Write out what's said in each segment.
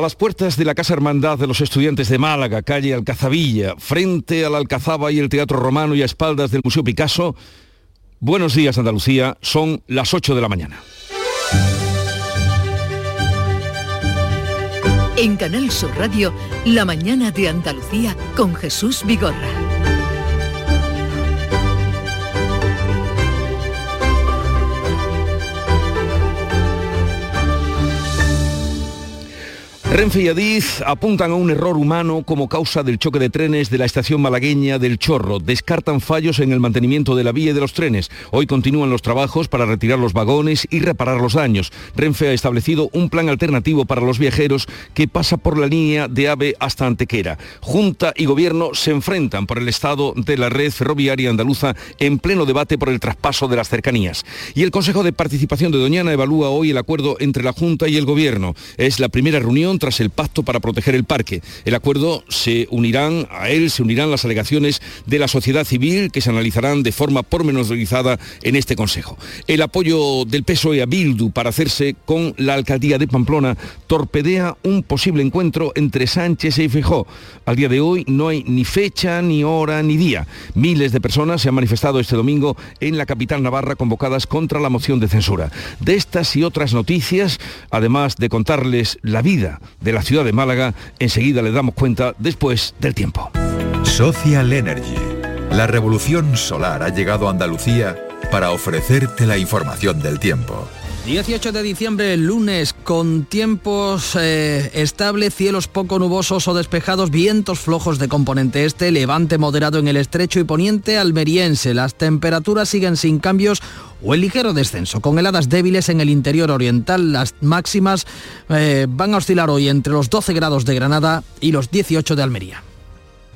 A las puertas de la Casa Hermandad de los Estudiantes de Málaga, calle Alcazabilla, frente a la Alcazaba y el Teatro Romano y a espaldas del Museo Picasso, Buenos días Andalucía, son las 8 de la mañana. En Canal Sur Radio, La mañana de Andalucía con Jesús Vigorra. Renfe y Adiz apuntan a un error humano como causa del choque de trenes de la estación malagueña del Chorro. Descartan fallos en el mantenimiento de la vía y de los trenes. Hoy continúan los trabajos para retirar los vagones y reparar los daños. Renfe ha establecido un plan alternativo para los viajeros que pasa por la línea de AVE hasta Antequera. Junta y Gobierno se enfrentan por el estado de la red ferroviaria andaluza en pleno debate por el traspaso de las cercanías. Y el Consejo de Participación de Doñana evalúa hoy el acuerdo entre la Junta y el Gobierno. Es la primera reunión tras el pacto para proteger el parque. El acuerdo se unirán, a él se unirán las alegaciones de la sociedad civil que se analizarán de forma pormenorizada en este Consejo. El apoyo del PSOE a Bildu para hacerse con la alcaldía de Pamplona torpedea un posible encuentro entre Sánchez y Fijó. Al día de hoy no hay ni fecha, ni hora, ni día. Miles de personas se han manifestado este domingo en la capital navarra convocadas contra la moción de censura. De estas y otras noticias, además de contarles la vida de la ciudad de Málaga, enseguida le damos cuenta después del tiempo. Social Energy. La revolución solar ha llegado a Andalucía para ofrecerte la información del tiempo. 18 de diciembre, lunes, con tiempos eh, estables, cielos poco nubosos o despejados, vientos flojos de componente este, levante moderado en el estrecho y poniente almeriense. Las temperaturas siguen sin cambios o el ligero descenso, con heladas débiles en el interior oriental. Las máximas eh, van a oscilar hoy entre los 12 grados de Granada y los 18 de Almería.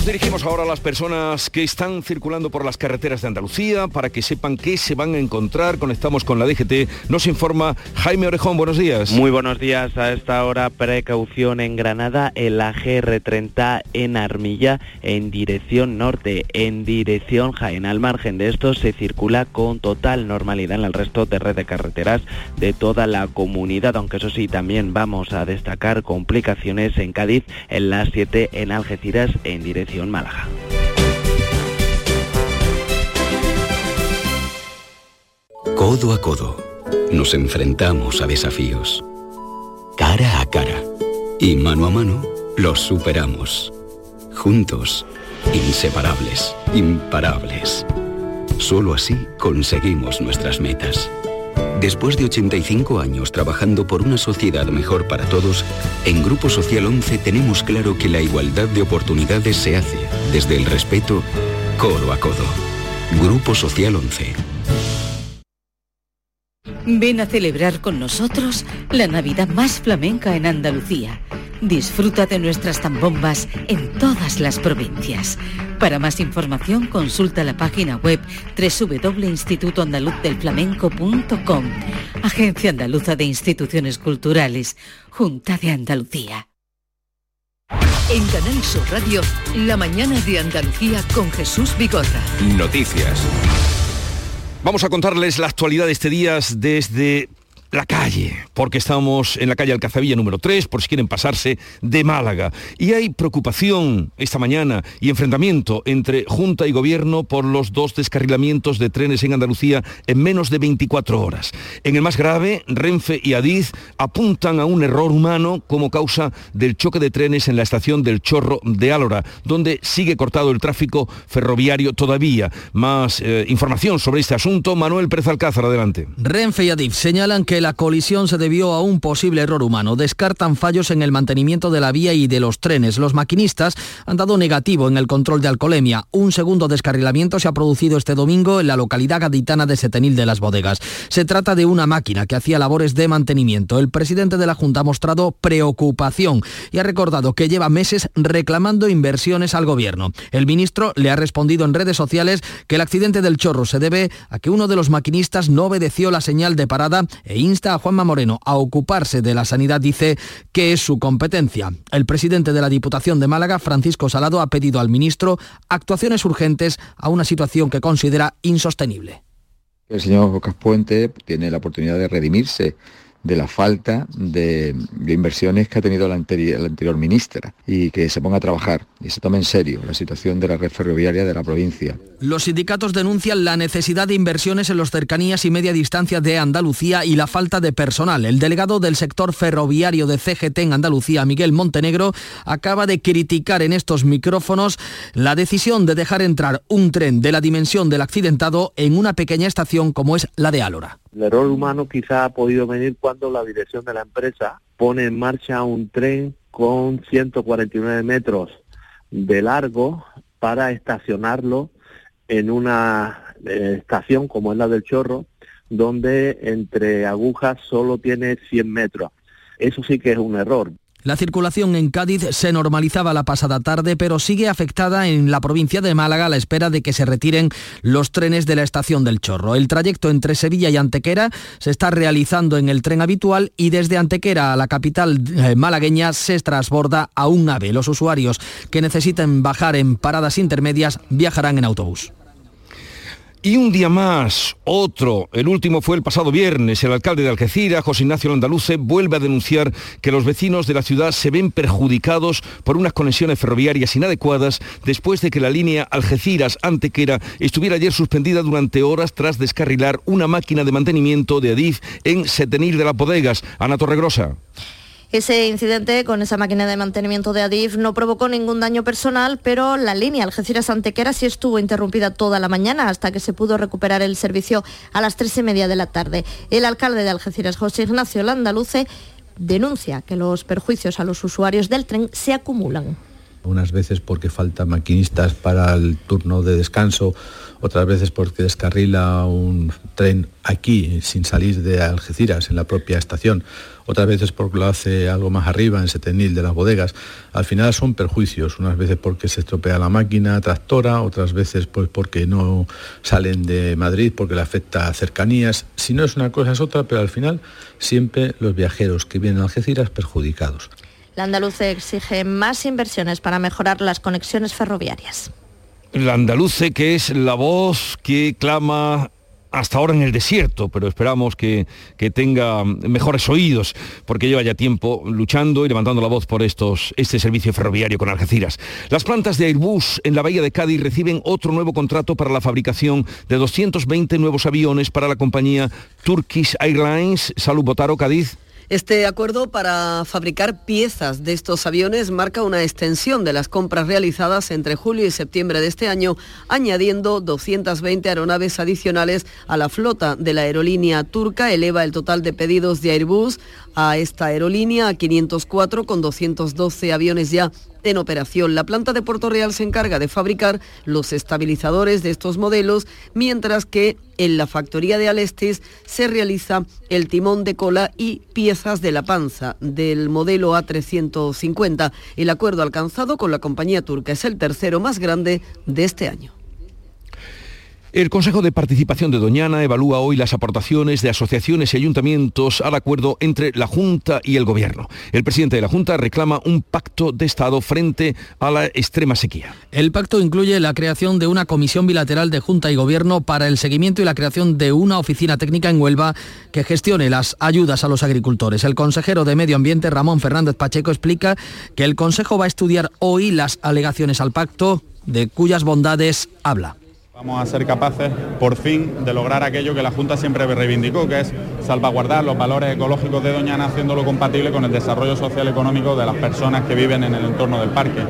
Nos dirigimos ahora a las personas que están circulando por las carreteras de Andalucía para que sepan qué se van a encontrar. Conectamos con la DGT. Nos informa Jaime Orejón. Buenos días. Muy buenos días. A esta hora precaución en Granada, en la GR30 en Armilla, en dirección norte, en dirección Jaén. Al margen de esto se circula con total normalidad en el resto de red de carreteras de toda la comunidad, aunque eso sí, también vamos a destacar complicaciones en Cádiz, en las 7 en Algeciras, en dirección Málaga. Codo a codo, nos enfrentamos a desafíos. Cara a cara y mano a mano, los superamos. Juntos, inseparables, imparables. Solo así conseguimos nuestras metas. Después de 85 años trabajando por una sociedad mejor para todos, en Grupo Social 11 tenemos claro que la igualdad de oportunidades se hace desde el respeto codo a codo. Grupo Social 11. Ven a celebrar con nosotros la Navidad más flamenca en Andalucía. Disfruta de nuestras tambombas en todas las provincias. Para más información consulta la página web www.institutoandaluzdelflamenco.com. Agencia Andaluza de Instituciones Culturales, Junta de Andalucía. En Canal Sur Radio, la mañana de Andalucía con Jesús Bigorra. Noticias. Vamos a contarles la actualidad de este día desde la calle, porque estamos en la calle Alcazabilla número 3, por si quieren pasarse, de Málaga. Y hay preocupación esta mañana y enfrentamiento entre Junta y Gobierno por los dos descarrilamientos de trenes en Andalucía en menos de 24 horas. En el más grave, Renfe y Adiz apuntan a un error humano como causa del choque de trenes en la estación del Chorro de Álora, donde sigue cortado el tráfico ferroviario todavía. Más eh, información sobre este asunto, Manuel Pérez Alcázar, adelante. Renfe y Adif señalan que la colisión se debió a un posible error humano. Descartan fallos en el mantenimiento de la vía y de los trenes. Los maquinistas han dado negativo en el control de alcoholemia. Un segundo descarrilamiento se ha producido este domingo en la localidad gaditana de Setenil de las Bodegas. Se trata de una máquina que hacía labores de mantenimiento. El presidente de la Junta ha mostrado preocupación y ha recordado que lleva meses reclamando inversiones al gobierno. El ministro le ha respondido en redes sociales que el accidente del chorro se debe a que uno de los maquinistas no obedeció la señal de parada e insta a Juanma Moreno a ocuparse de la sanidad, dice que es su competencia. El presidente de la Diputación de Málaga, Francisco Salado, ha pedido al ministro actuaciones urgentes a una situación que considera insostenible. El señor Caspuente tiene la oportunidad de redimirse de la falta de, inversiones que ha tenido la anterior, la anterior, ministra y que se ponga a trabajar y se tome en serio la situación de la red ferroviaria de la provincia. Los sindicatos denuncian la necesidad de inversiones en los cercanías y media distancia de Andalucía y la falta de personal. El delegado del sector ferroviario de CGT en Andalucía, Miguel Montenegro, acaba de criticar en estos micrófonos la decisión de dejar entrar un tren de la dimensión del accidentado en una pequeña estación como es la de Álora. El error humano quizá ha podido venir cuando la dirección de la empresa pone en marcha un tren con 149 metros de largo para estacionarlo en una eh, estación como es la del Chorro, donde entre agujas solo tiene 100 metros. Eso sí que es un error. La circulación en Cádiz se normalizaba la pasada tarde, pero sigue afectada en la provincia de Málaga a la espera de que se retiren los trenes de la estación del Chorro. El trayecto entre Sevilla y Antequera se está realizando en el tren habitual y desde Antequera a la capital eh, malagueña se transborda a un ave. Los usuarios que necesiten bajar en paradas intermedias viajarán en autobús. Y un día más, otro, el último fue el pasado viernes, el alcalde de Algeciras, José Ignacio Landaluce, vuelve a denunciar que los vecinos de la ciudad se ven perjudicados por unas conexiones ferroviarias inadecuadas después de que la línea Algeciras-Antequera estuviera ayer suspendida durante horas tras descarrilar una máquina de mantenimiento de Adif en Setenil de las Bodegas. Ana Torregrosa. Ese incidente con esa máquina de mantenimiento de Adif no provocó ningún daño personal, pero la línea Algeciras-Antequera sí estuvo interrumpida toda la mañana hasta que se pudo recuperar el servicio a las tres y media de la tarde. El alcalde de Algeciras, José Ignacio Landaluce, denuncia que los perjuicios a los usuarios del tren se acumulan. Unas veces porque faltan maquinistas para el turno de descanso, otras veces porque descarrila un tren aquí sin salir de Algeciras en la propia estación otras veces porque lo hace algo más arriba, en Setenil de las bodegas. Al final son perjuicios, unas veces porque se estropea la máquina tractora, otras veces pues porque no salen de Madrid, porque le afecta a cercanías. Si no es una cosa es otra, pero al final siempre los viajeros que vienen a Algeciras perjudicados. La andaluce exige más inversiones para mejorar las conexiones ferroviarias. La andaluce que es la voz que clama hasta ahora en el desierto, pero esperamos que, tenga mejores oídos, porque lleva ya tiempo luchando y levantando la voz por estos, este servicio ferroviario con Algeciras. Las plantas de Airbus en la bahía de Cádiz reciben otro nuevo contrato para la fabricación de 220 nuevos aviones para la compañía Turkish Airlines. Salud Botaro, Cádiz. Este acuerdo para fabricar piezas de estos aviones marca una extensión de las compras realizadas entre julio y septiembre de este año, añadiendo 220 aeronaves adicionales a la flota de la aerolínea turca, eleva el total de pedidos de Airbus a esta aerolínea a 504 con 212 aviones ya en operación. La planta de Puerto Real se encarga de fabricar los estabilizadores de estos modelos, mientras que en la factoría de Alestis se realiza el timón de cola y piezas de la panza del modelo A350. El acuerdo alcanzado con la compañía turca es el tercero más grande de este año. El Consejo de Participación de Doñana evalúa hoy las aportaciones de asociaciones y ayuntamientos al acuerdo entre la Junta y el Gobierno. El presidente de la Junta reclama un pacto de Estado frente a la extrema sequía. El pacto incluye la creación de una comisión bilateral de Junta y Gobierno para el seguimiento y la creación de una oficina técnica en Huelva que gestione las ayudas a los agricultores. El consejero de Medio Ambiente, Ramón Fernández Pacheco, explica que el Consejo va a estudiar hoy las alegaciones al pacto de cuyas bondades habla. Vamos a ser capaces, por fin, de lograr aquello que la Junta siempre reivindicó, que es salvaguardar los valores ecológicos de Doñana, haciéndolo compatible con el desarrollo social económico de las personas que viven en el entorno del parque.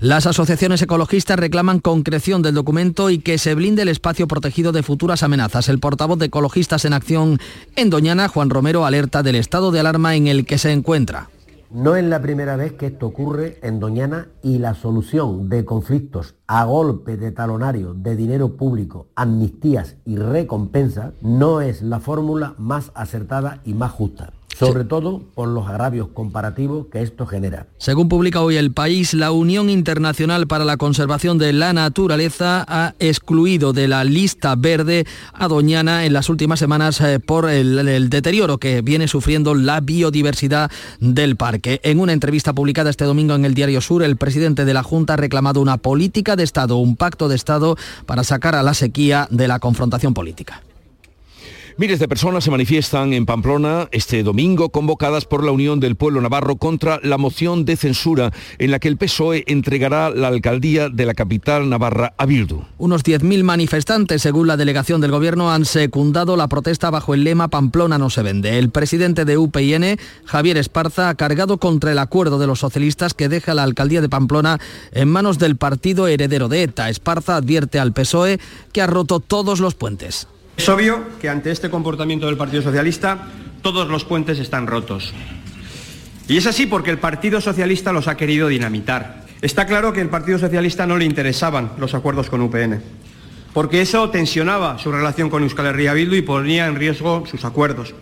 Las asociaciones ecologistas reclaman concreción del documento y que se blinde el espacio protegido de futuras amenazas. El portavoz de Ecologistas en Acción en Doñana, Juan Romero, alerta del estado de alarma en el que se encuentra. No es la primera vez que esto ocurre en Doñana y la solución de conflictos a golpe de talonario, de dinero público, amnistías y recompensas no es la fórmula más acertada y más justa sobre todo por los agravios comparativos que esto genera. Según publica hoy el país, la Unión Internacional para la Conservación de la Naturaleza ha excluido de la lista verde a Doñana en las últimas semanas eh, por el, el deterioro que viene sufriendo la biodiversidad del parque. En una entrevista publicada este domingo en el Diario Sur, el presidente de la Junta ha reclamado una política de Estado, un pacto de Estado para sacar a la sequía de la confrontación política. Miles de personas se manifiestan en Pamplona este domingo convocadas por la Unión del Pueblo Navarro contra la moción de censura en la que el PSOE entregará la alcaldía de la capital navarra a Bildu. Unos 10.000 manifestantes, según la delegación del gobierno, han secundado la protesta bajo el lema Pamplona no se vende. El presidente de UPN, Javier Esparza, ha cargado contra el acuerdo de los socialistas que deja la alcaldía de Pamplona en manos del partido heredero de ETA. Esparza advierte al PSOE que ha roto todos los puentes. Es obvio que ante este comportamiento del Partido Socialista todos los puentes están rotos. Y es así porque el Partido Socialista los ha querido dinamitar. Está claro que al Partido Socialista no le interesaban los acuerdos con UPN, porque eso tensionaba su relación con Euskal Herria Bildu y ponía en riesgo sus acuerdos.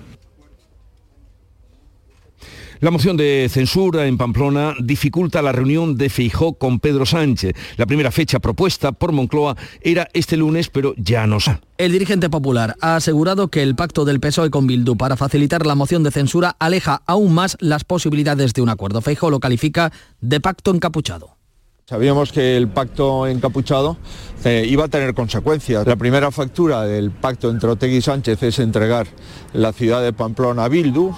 La moción de censura en Pamplona dificulta la reunión de Feijó con Pedro Sánchez. La primera fecha propuesta por Moncloa era este lunes, pero ya no se. El dirigente popular ha asegurado que el pacto del PSOE con Bildu para facilitar la moción de censura aleja aún más las posibilidades de un acuerdo. Feijó lo califica de pacto encapuchado. Sabíamos que el pacto encapuchado eh, iba a tener consecuencias. La primera factura del pacto entre Otegi y Sánchez es entregar la ciudad de Pamplona a Bildu.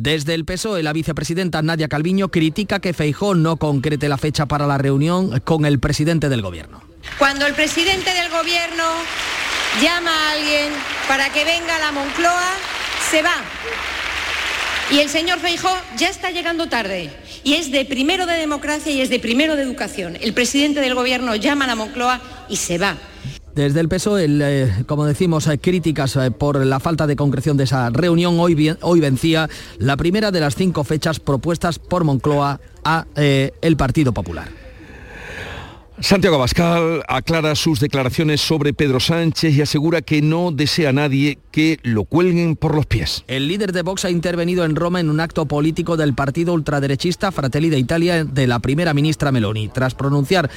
Desde el PSOE, la vicepresidenta Nadia Calviño critica que Feijó no concrete la fecha para la reunión con el presidente del gobierno. Cuando el presidente del gobierno llama a alguien para que venga a la Moncloa, se va. Y el señor Feijó ya está llegando tarde. Y es de primero de democracia y es de primero de educación. El presidente del gobierno llama a la Moncloa y se va. Desde el PSOE, eh, como decimos, hay críticas eh, por la falta de concreción de esa reunión. Hoy, hoy vencía la primera de las cinco fechas propuestas por Moncloa a eh, el Partido Popular. Santiago Abascal aclara sus declaraciones sobre Pedro Sánchez y asegura que no desea a nadie que lo cuelguen por los pies. El líder de Vox ha intervenido en Roma en un acto político del partido ultraderechista Fratelli de Italia de la primera ministra Meloni. Tras pronunciar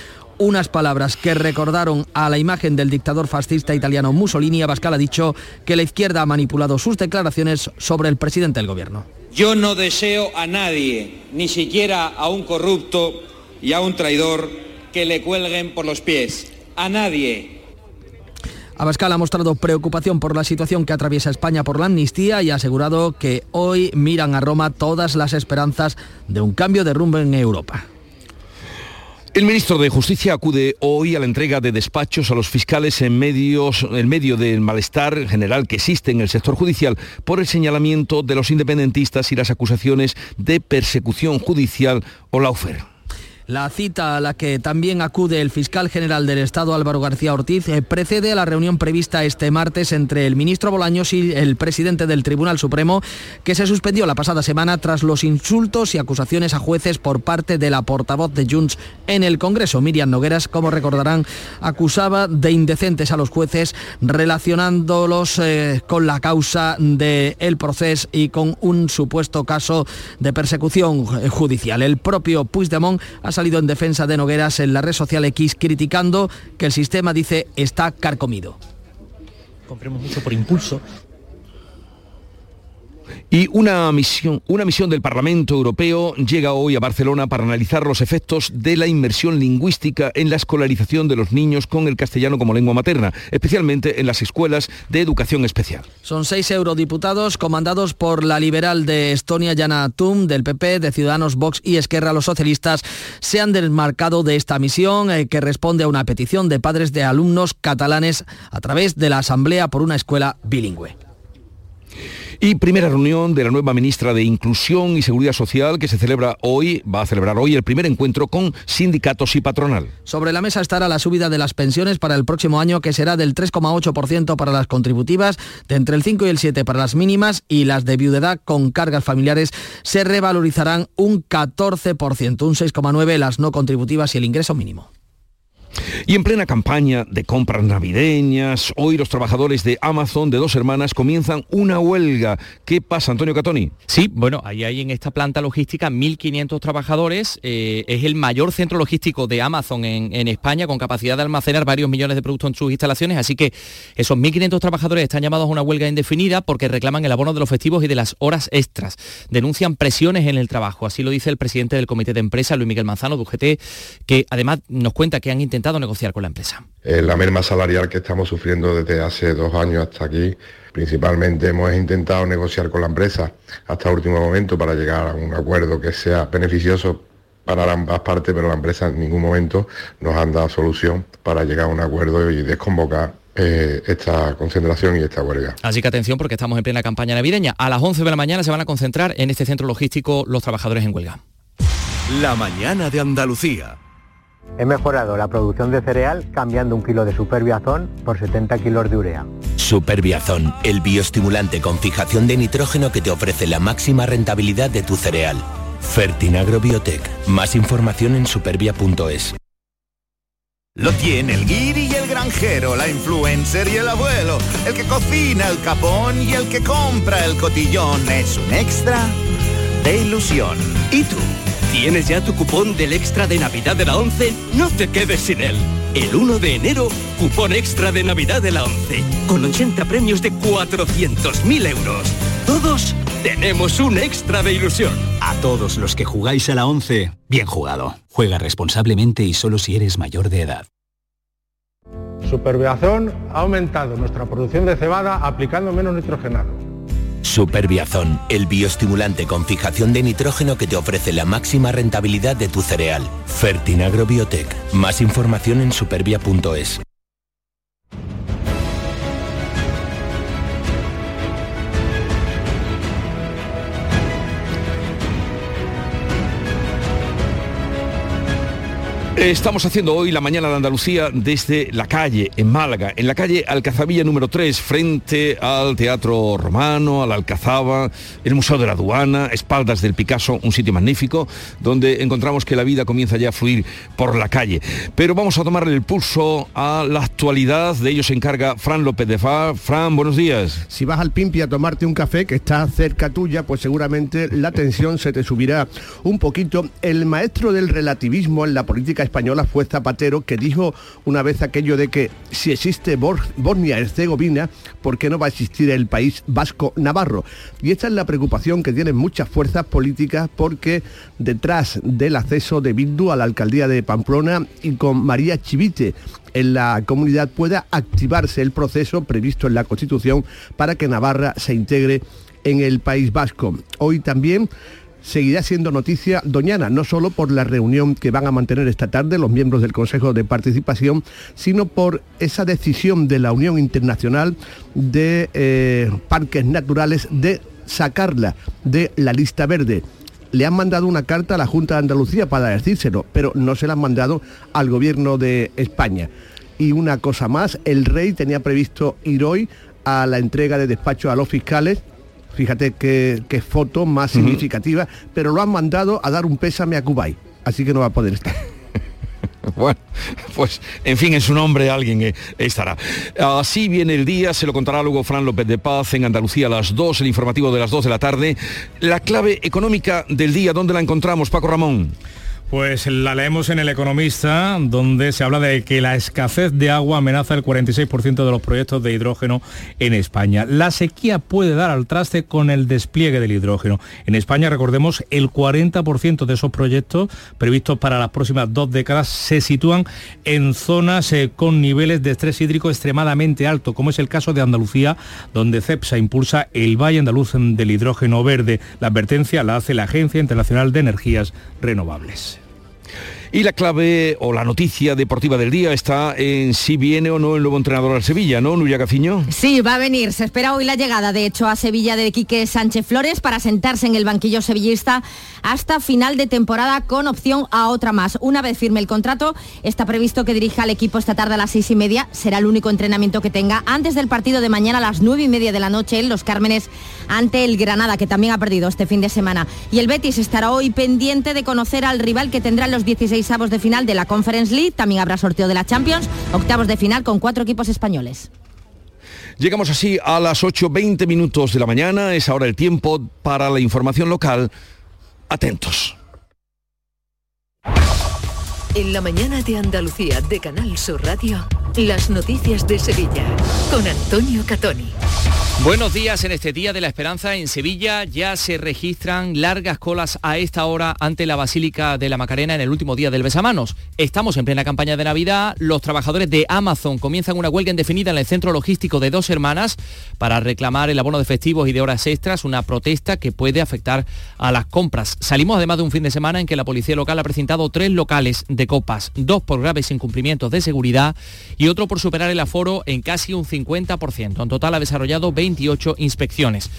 unas palabras que recordaron a la imagen del dictador fascista italiano Mussolini, Abascal ha dicho que la izquierda ha manipulado sus declaraciones sobre el presidente del gobierno. Yo no deseo a nadie, ni siquiera a un corrupto y a un traidor, que le cuelguen por los pies. A nadie. Abascal ha mostrado preocupación por la situación que atraviesa España por la amnistía y ha asegurado que hoy miran a Roma todas las esperanzas de un cambio de rumbo en Europa. El ministro de Justicia acude hoy a la entrega de despachos a los fiscales en, medios, medio del malestar general que existe en el sector judicial por el señalamiento de los independentistas y las acusaciones de persecución judicial o laufer. La cita a la que también acude el fiscal general del Estado Álvaro García Ortiz eh, precede a la reunión prevista este martes entre el ministro Bolaños y el presidente del Tribunal Supremo, que se suspendió la pasada semana tras los insultos y acusaciones a jueces por parte de la portavoz de Junts en el Congreso. Miriam Nogueras, como recordarán, acusaba de indecentes a los jueces relacionándolos eh, con la causa del proceso y con un supuesto caso de persecución eh, judicial. El propio Puigdemont ha salido en defensa de Nogueras en la red social X criticando que el sistema, dice, está carcomido. Compremos mucho por impulso y una misión, una misión del Parlamento Europeo llega hoy a Barcelona para analizar los efectos de la inmersión lingüística en la escolarización de los niños con el castellano como lengua materna, especialmente en las escuelas de educación especial. Son seis eurodiputados comandados por la liberal de Estonia, Yana Tum, del PP, de Ciudadanos, Vox y Esquerra, los socialistas, se han desmarcado de esta misión eh, que responde a una petición de padres de alumnos catalanes a través de la Asamblea por una escuela bilingüe. Y primera reunión de la nueva ministra de Inclusión y Seguridad Social que se celebra hoy, va a celebrar hoy el primer encuentro con sindicatos y patronal. Sobre la mesa estará la subida de las pensiones para el próximo año que será del 3,8% para las contributivas, de entre el 5 y el 7 para las mínimas y las de viudedad con cargas familiares se revalorizarán un 14%, un 6,9 las no contributivas y el ingreso mínimo. Y en plena campaña de compras navideñas, hoy los trabajadores de Amazon de dos hermanas comienzan una huelga. ¿Qué pasa, Antonio Catoni? Sí, bueno, ahí hay en esta planta logística 1.500 trabajadores. Eh, es el mayor centro logístico de Amazon en, en, España, con capacidad de almacenar varios millones de productos en sus instalaciones. Así que esos 1.500 trabajadores están llamados a una huelga indefinida porque reclaman el abono de los festivos y de las horas extras. Denuncian presiones en el trabajo. Así lo dice el presidente del Comité de Empresa, Luis Miguel Manzano, de UGT, que además nos cuenta que han intentado negociar con la empresa. Eh, la merma salarial que estamos sufriendo desde hace dos años hasta aquí, principalmente hemos intentado negociar con la empresa hasta el último momento para llegar a un acuerdo que sea beneficioso para ambas partes, pero la empresa en ningún momento nos han dado solución para llegar a un acuerdo y desconvocar eh, esta concentración y esta huelga. Así que atención porque estamos en plena campaña navideña. A las 11 de la mañana se van a concentrar en este centro logístico los trabajadores en huelga. La mañana de Andalucía. He mejorado la producción de cereal cambiando un kilo de superbiazón por 70 kilos de urea. Superbiazón, el bioestimulante con fijación de nitrógeno que te ofrece la máxima rentabilidad de tu cereal. Fertinagro Biotech. Más información en supervia.es. Lo tiene el guiri y el granjero, la influencer y el abuelo, el que cocina el capón y el que compra el cotillón. Es un extra de ilusión. ¿Y tú? ¿Tienes ya tu cupón del extra de Navidad de la 11? No te quedes sin él. El 1 de enero, cupón extra de Navidad de la 11, con 80 premios de 400.000 euros. Todos tenemos un extra de ilusión. A todos los que jugáis a la 11, bien jugado. Juega responsablemente y solo si eres mayor de edad. Superbiazón ha aumentado nuestra producción de cebada aplicando menos nitrogenado Superbiazón, el bioestimulante con fijación de nitrógeno que te ofrece la máxima rentabilidad de tu cereal. Fertinagro Biotech. Más información en supervia.es. Estamos haciendo hoy la mañana de Andalucía desde la calle, en Málaga, en la calle Alcazabilla número 3, frente al Teatro Romano, a la Alcazaba, el Museo de la Aduana, espaldas del Picasso, un sitio magnífico, donde encontramos que la vida comienza ya a fluir por la calle. Pero vamos a tomarle el pulso a la actualidad, de ello se encarga Fran López de Fa. Fran, buenos días. Si vas al Pimpi a tomarte un café que está cerca tuya, pues seguramente la tensión se te subirá un poquito. El maestro del relativismo en la política española fue Zapatero, que dijo una vez aquello de que si existe Bosnia-Herzegovina, ¿por qué no va a existir el país vasco-navarro? Y esta es la preocupación que tienen muchas fuerzas políticas porque detrás del acceso de Bildu a la alcaldía de Pamplona y con María Chivite en la comunidad pueda activarse el proceso previsto en la Constitución para que Navarra se integre en el País Vasco. Hoy también seguirá siendo noticia Doñana, no solo por la reunión que van a mantener esta tarde los miembros del Consejo de Participación, sino por esa decisión de la Unión Internacional de eh, Parques Naturales de sacarla de la lista verde. Le han mandado una carta a la Junta de Andalucía para decírselo, pero no se la han mandado al Gobierno de España. Y una cosa más, el rey tenía previsto ir hoy a la entrega de despacho a los fiscales Fíjate qué, foto más significativa, pero lo han mandado a dar un pésame a Kubai, así que no va a poder estar. Bueno, pues en fin, en su nombre alguien estará. Así viene el día, se lo contará luego Fran López de Paz en Andalucía a las 2, el informativo de las 2 de la tarde. La clave económica del día, ¿dónde la encontramos, Paco Ramón? Pues la leemos en El Economista, donde se habla de que la escasez de agua amenaza el 46% de los proyectos de hidrógeno en España. La sequía puede dar al traste con el despliegue del hidrógeno. En España, recordemos, el 40% de esos proyectos previstos para las próximas dos décadas se sitúan en zonas eh, con niveles de estrés hídrico extremadamente alto, como es el caso de Andalucía, donde CEPSA impulsa el Valle Andaluz del Hidrógeno Verde. La advertencia la hace la Agencia Internacional de Energías Renovables. Y la clave o la noticia deportiva del día está en si viene o no el nuevo entrenador al Sevilla, ¿no, Nuria Gaciño? Sí, va a venir. Se espera hoy la llegada, de hecho, a Sevilla de Quique Sánchez Flores para sentarse en el banquillo sevillista hasta final de temporada con opción a otra más. Una vez firme el contrato, está previsto que dirija al equipo esta tarde a las seis y media. Será el único entrenamiento que tenga antes del partido de mañana a las nueve y media de la noche en Los Cármenes ante el Granada, que también ha perdido este fin de semana. Y el Betis estará hoy pendiente de conocer al rival que tendrá los 16 avos de final de la Conference League. También habrá sorteo de la Champions, octavos de final con cuatro equipos españoles. Llegamos así a las 8.20 minutos de la mañana. Es ahora el tiempo para la información local. Atentos. En la mañana de Andalucía de Canal Sur Radio, las noticias de Sevilla con Antonio Catoni. Buenos días en este Día de la Esperanza. En Sevilla ya se registran largas colas a esta hora ante la Basílica de la Macarena en el último día del besamanos. Estamos en plena campaña de Navidad. Los trabajadores de Amazon comienzan una huelga indefinida en el centro logístico de dos hermanas para reclamar el abono de festivos y de horas extras, una protesta que puede afectar a las compras. Salimos además de un fin de semana en que la policía local ha presentado tres locales de copas, dos por graves incumplimientos de seguridad y otro por superar el aforo en casi un 50%. En total ha desarrollado 20 28 inspecciones.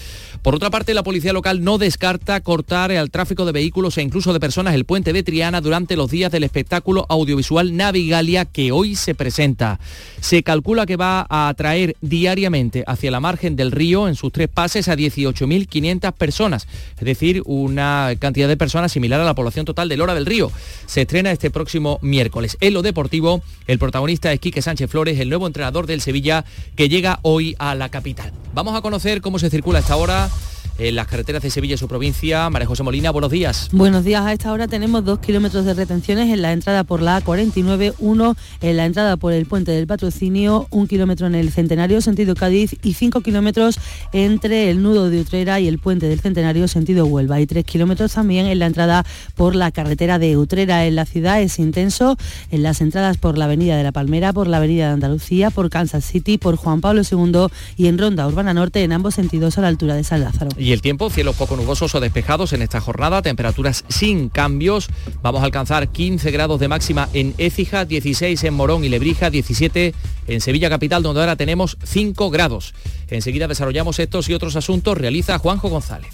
Por otra parte, la policía local no descarta cortar al tráfico de vehículos e incluso de personas el puente de Triana durante los días del espectáculo audiovisual Navigalia que hoy se presenta. Se calcula que va a atraer diariamente hacia la margen del río en sus tres pases a 18.500 personas, es decir, una cantidad de personas similar a la población total de Lora del Río. Se estrena este próximo miércoles. En lo deportivo, el protagonista es Quique Sánchez Flores, el nuevo entrenador del Sevilla que llega hoy a la capital. Vamos a conocer cómo se circula esta hora en las carreteras de Sevilla y su provincia. María José Molina, buenos días. Buenos días. A esta hora tenemos dos kilómetros de retenciones en la entrada por la A49, uno en la entrada por el puente del patrocinio, un kilómetro en el Centenario sentido Cádiz y cinco kilómetros entre el nudo de Utrera y el puente del Centenario sentido Huelva y tres kilómetros también en la entrada por la carretera de Utrera en la ciudad. Es intenso en las entradas por la avenida de la Palmera, por la avenida de Andalucía, por Kansas City, por Juan Pablo II y en Ronda Urbana Norte en ambos sentidos a la altura de San Lázaro. Y el tiempo, cielos poco nubosos o despejados en esta jornada, temperaturas sin cambios. Vamos a alcanzar 15 grados de máxima en Écija, 16 en Morón y Lebrija, 17 en Sevilla Capital, donde ahora tenemos 5 grados. Enseguida desarrollamos estos y otros asuntos, realiza Juanjo González.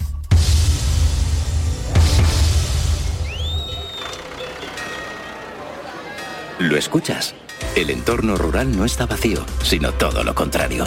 ¿Lo escuchas? El entorno rural no está vacío, sino todo lo contrario.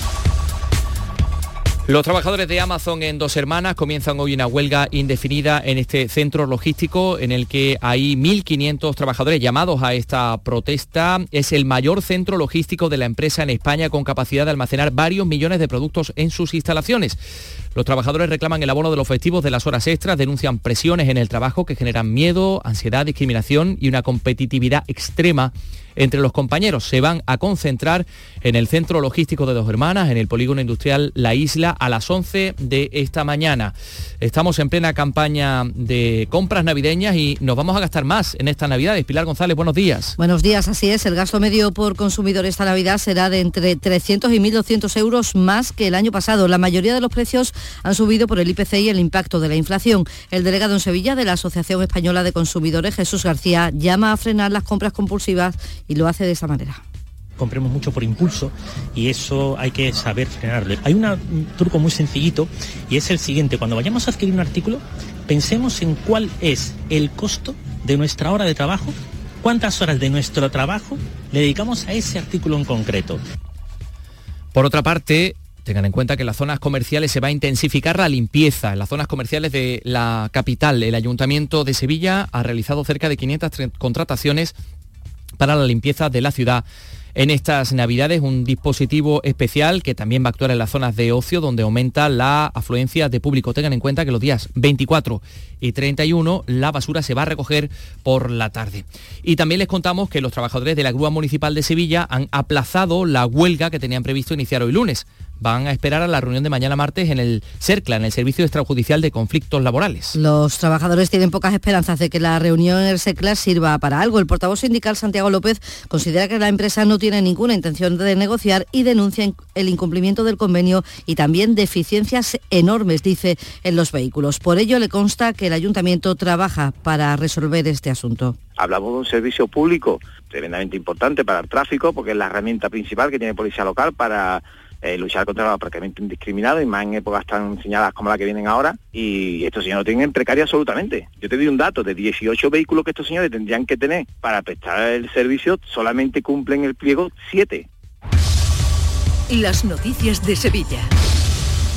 Los trabajadores de Amazon en Dos Hermanas comienzan hoy una huelga indefinida en este centro logístico en el que hay 1.500 trabajadores llamados a esta protesta. Es el mayor centro logístico de la empresa en España con capacidad de almacenar varios millones de productos en sus instalaciones. Los trabajadores reclaman el abono de los festivos de las horas extras, denuncian presiones en el trabajo que generan miedo, ansiedad, discriminación y una competitividad extrema entre los compañeros. Se van a concentrar en el centro logístico de Dos Hermanas, en el polígono industrial La Isla, a las 11 de esta mañana. Estamos en plena campaña de compras navideñas y nos vamos a gastar más en esta Navidad. Pilar González, buenos días. Buenos días, así es. El gasto medio por consumidor esta Navidad será de entre 300 y 1.200 euros más que el año pasado. La mayoría de los precios han subido por el IPC y el impacto de la inflación. El delegado en Sevilla de la Asociación Española de Consumidores, Jesús García, llama a frenar las compras compulsivas y lo hace de esa manera compremos mucho por impulso y eso hay que saber frenarlo. Hay un truco muy sencillito y es el siguiente, cuando vayamos a adquirir un artículo, pensemos en cuál es el costo de nuestra hora de trabajo, cuántas horas de nuestro trabajo le dedicamos a ese artículo en concreto. Por otra parte, Tengan en cuenta que en las zonas comerciales se va a intensificar la limpieza. En las zonas comerciales de la capital, el Ayuntamiento de Sevilla ha realizado cerca de 500 contrataciones para la limpieza de la ciudad en estas navidades un dispositivo especial que también va a actuar en las zonas de ocio donde aumenta la afluencia de público. Tengan en cuenta que los días 24 y 31 la basura se va a recoger por la tarde. Y también les contamos que los trabajadores de la Grúa Municipal de Sevilla han aplazado la huelga que tenían previsto iniciar hoy lunes van a esperar a la reunión de mañana martes en el CERCLA, en el Servicio Extrajudicial de Conflictos Laborales. Los trabajadores tienen pocas esperanzas de que la reunión en el CERCLA sirva para algo. El portavoz sindical Santiago López considera que la empresa no tiene ninguna intención de negociar y denuncia el incumplimiento del convenio y también deficiencias enormes, dice, en los vehículos. Por ello le consta que el ayuntamiento trabaja para resolver este asunto. Hablamos de un servicio público tremendamente importante para el tráfico porque es la herramienta principal que tiene Policía Local para eh, luchar contra el aparcamiento indiscriminado y más en épocas tan señaladas como la que vienen ahora y estos señores lo tienen precario absolutamente. Yo te doy un dato de 18 vehículos que estos señores tendrían que tener para prestar el servicio, solamente cumplen el pliego 7. Las noticias de Sevilla.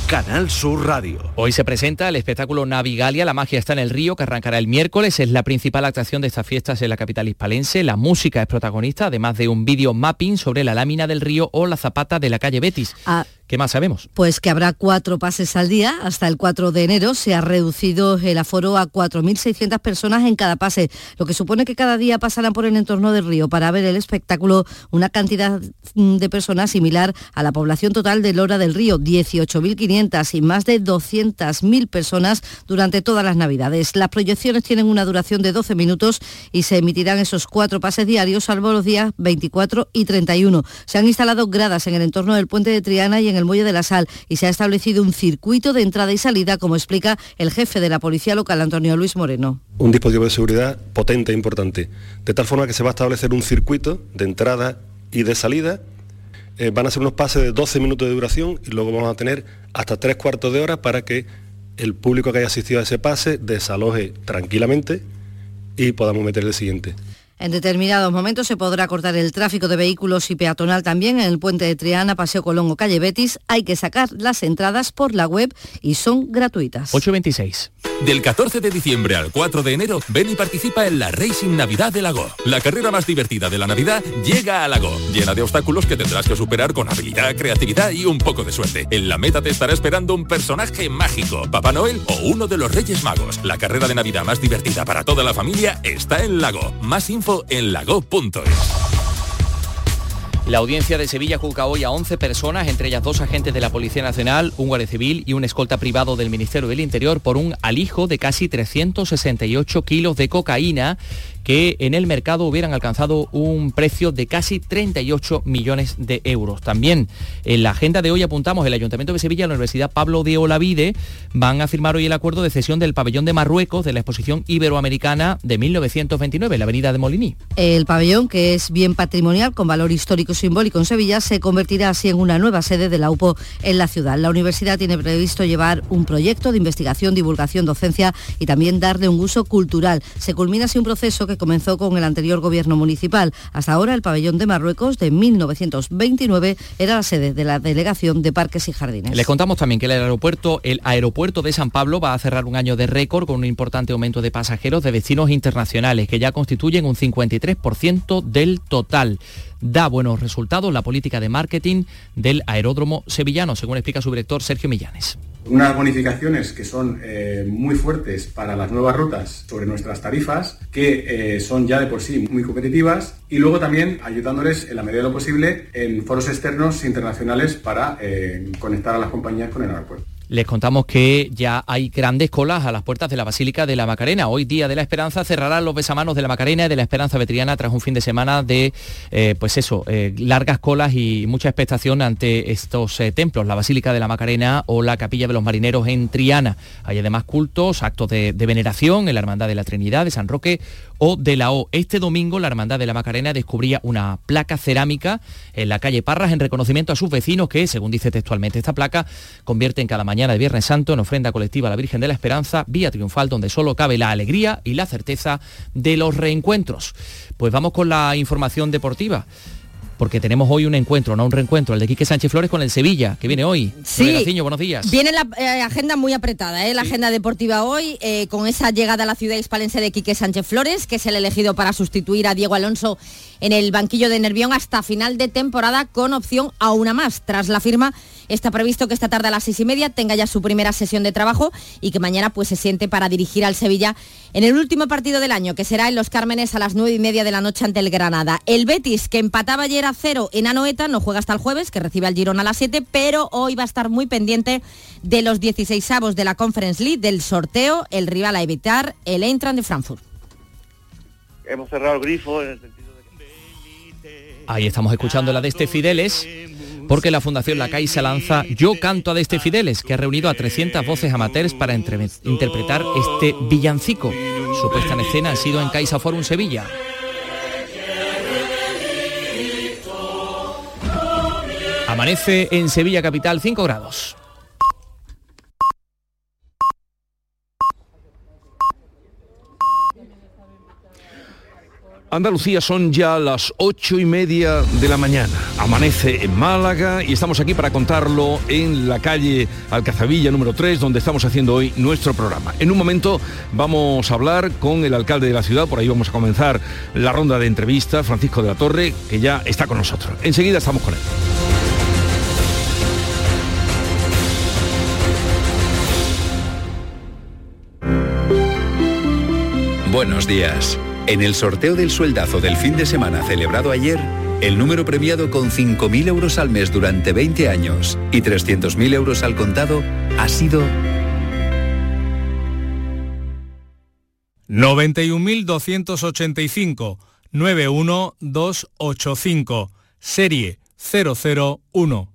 Canal Sur Radio. Hoy se presenta el espectáculo Navigalia, la magia está en el río, que arrancará el miércoles. Es la principal atracción de estas fiestas en la capital hispalense. La música es protagonista, además de un video mapping sobre la lámina del río o la zapata de la calle Betis. Ah, ¿Qué más sabemos? Pues que habrá cuatro pases al día. Hasta el 4 de enero se ha reducido el aforo a 4.600 personas en cada pase, lo que supone que cada día pasarán por el entorno del río para ver el espectáculo una cantidad mm, de personas similar a la población total de Lora del Río, 18.500 y más de 200.000 personas durante todas las Navidades. Las proyecciones tienen una duración de 12 minutos y se emitirán esos cuatro pases diarios, salvo los días 24 y 31. Se han instalado gradas en el entorno del puente de Triana y en el muelle de la Sal y se ha establecido un circuito de entrada y salida, como explica el jefe de la policía local, Antonio Luis Moreno. Un dispositivo de seguridad potente e importante, de tal forma que se va a establecer un circuito de entrada y de salida. Eh, van a ser unos pases de 12 minutos de duración y luego vamos a tener hasta tres cuartos de hora para que el público que haya asistido a ese pase desaloje tranquilamente y podamos meter el siguiente. En determinados momentos se podrá cortar el tráfico de vehículos y peatonal también en el puente de Triana, Paseo Colón o Calle Betis. Hay que sacar las entradas por la web y son gratuitas. 826. Del 14 de diciembre al 4 de enero, ven y participa en la Racing Navidad de Lago. La carrera más divertida de la Navidad llega a Lago, llena de obstáculos que tendrás que superar con habilidad, creatividad y un poco de suerte. En la meta te estará esperando un personaje mágico, Papá Noel o uno de los Reyes Magos. La carrera de Navidad más divertida para toda la familia está en Lago. Más info en lago.es. La audiencia de Sevilla juzga hoy a 11 personas, entre ellas dos agentes de la Policía Nacional, un guardia civil y un escolta privado del Ministerio del Interior por un alijo de casi 368 kilos de cocaína que en el mercado hubieran alcanzado un precio de casi 38 millones de euros. También en la agenda de hoy apuntamos el Ayuntamiento de Sevilla y la Universidad Pablo de Olavide van a firmar hoy el acuerdo de cesión del pabellón de Marruecos de la exposición iberoamericana de 1929, la avenida de Moliní. El pabellón, que es bien patrimonial con valor histórico simbólico en Sevilla, se convertirá así en una nueva sede de la UPO en la ciudad. La universidad tiene previsto llevar un proyecto de investigación, divulgación, docencia y también darle un uso cultural. Se culmina así un proceso comenzó con el anterior gobierno municipal. Hasta ahora el pabellón de Marruecos de 1929 era la sede de la Delegación de Parques y Jardines. Les contamos también que el aeropuerto, el aeropuerto de San Pablo va a cerrar un año de récord con un importante aumento de pasajeros de destinos internacionales que ya constituyen un 53% del total da buenos resultados la política de marketing del aeródromo sevillano, según explica su director Sergio Millanes. Unas bonificaciones que son eh, muy fuertes para las nuevas rutas sobre nuestras tarifas, que eh, son ya de por sí muy competitivas, y luego también ayudándoles en la medida de lo posible en foros externos internacionales para eh, conectar a las compañías con el aeropuerto. Les contamos que ya hay grandes colas a las puertas de la Basílica de la Macarena. Hoy, Día de la Esperanza, cerrarán los besamanos de la Macarena y de la Esperanza Vetriana tras un fin de semana de, eh, pues eso, eh, largas colas y mucha expectación ante estos eh, templos, la Basílica de la Macarena o la Capilla de los Marineros en Triana. Hay además cultos, actos de, de veneración en la Hermandad de la Trinidad, de San Roque o de la O. Este domingo la Hermandad de la Macarena descubría una placa cerámica en la calle Parras en reconocimiento a sus vecinos que, según dice textualmente esta placa, convierte en cada mañana de Viernes Santo en ofrenda colectiva a la Virgen de la Esperanza, vía triunfal donde solo cabe la alegría y la certeza de los reencuentros. Pues vamos con la información deportiva porque tenemos hoy un encuentro, no un reencuentro, el de Quique Sánchez Flores con el Sevilla, que viene hoy. Sí. Gaciño, buenos días. Viene la eh, agenda muy apretada, ¿eh? la agenda deportiva hoy, eh, con esa llegada a la ciudad hispalense de Quique Sánchez Flores, que es el elegido para sustituir a Diego Alonso en el banquillo de Nervión hasta final de temporada, con opción a una más. Tras la firma, está previsto que esta tarde a las seis y media tenga ya su primera sesión de trabajo y que mañana pues se siente para dirigir al Sevilla en el último partido del año, que será en Los Cármenes a las nueve y media de la noche ante el Granada. El Betis, que empataba ayer a cero en Anoeta no juega hasta el jueves, que recibe al Girona a las 7, pero hoy va a estar muy pendiente de los 16 avos de la Conference League, del sorteo, el rival a evitar, el Eintracht de Frankfurt. Hemos cerrado el grifo en el sentido Ahí estamos escuchando la de este Fideles, porque la Fundación La Caixa lanza Yo canto a este Fideles, que ha reunido a 300 voces amateurs para interpretar este villancico. Su puesta en escena ha sido en Caixa Forum Sevilla. Amanece en Sevilla Capital 5 grados. Andalucía son ya las ocho y media de la mañana. Amanece en Málaga y estamos aquí para contarlo en la calle Alcazabilla número 3, donde estamos haciendo hoy nuestro programa. En un momento vamos a hablar con el alcalde de la ciudad, por ahí vamos a comenzar la ronda de entrevistas, Francisco de la Torre, que ya está con nosotros. Enseguida estamos con él. Buenos días. En el sorteo del sueldazo del fin de semana celebrado ayer, el número premiado con 5.000 euros al mes durante 20 años y 300.000 euros al contado ha sido 91.285 91285 serie 001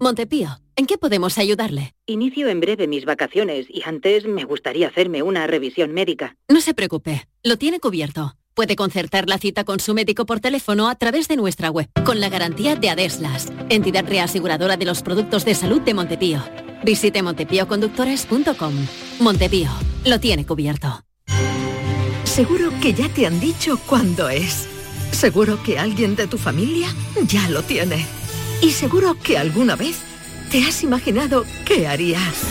Montepío, ¿en qué podemos ayudarle? Inicio en breve mis vacaciones y antes me gustaría hacerme una revisión médica. No se preocupe, lo tiene cubierto. Puede concertar la cita con su médico por teléfono a través de nuestra web, con la garantía de Adeslas, entidad reaseguradora de los productos de salud de Montepío. Visite montepíoconductores.com. Montepío, lo tiene cubierto. Seguro que ya te han dicho cuándo es. Seguro que alguien de tu familia ya lo tiene. Y seguro que alguna vez te has imaginado qué harías.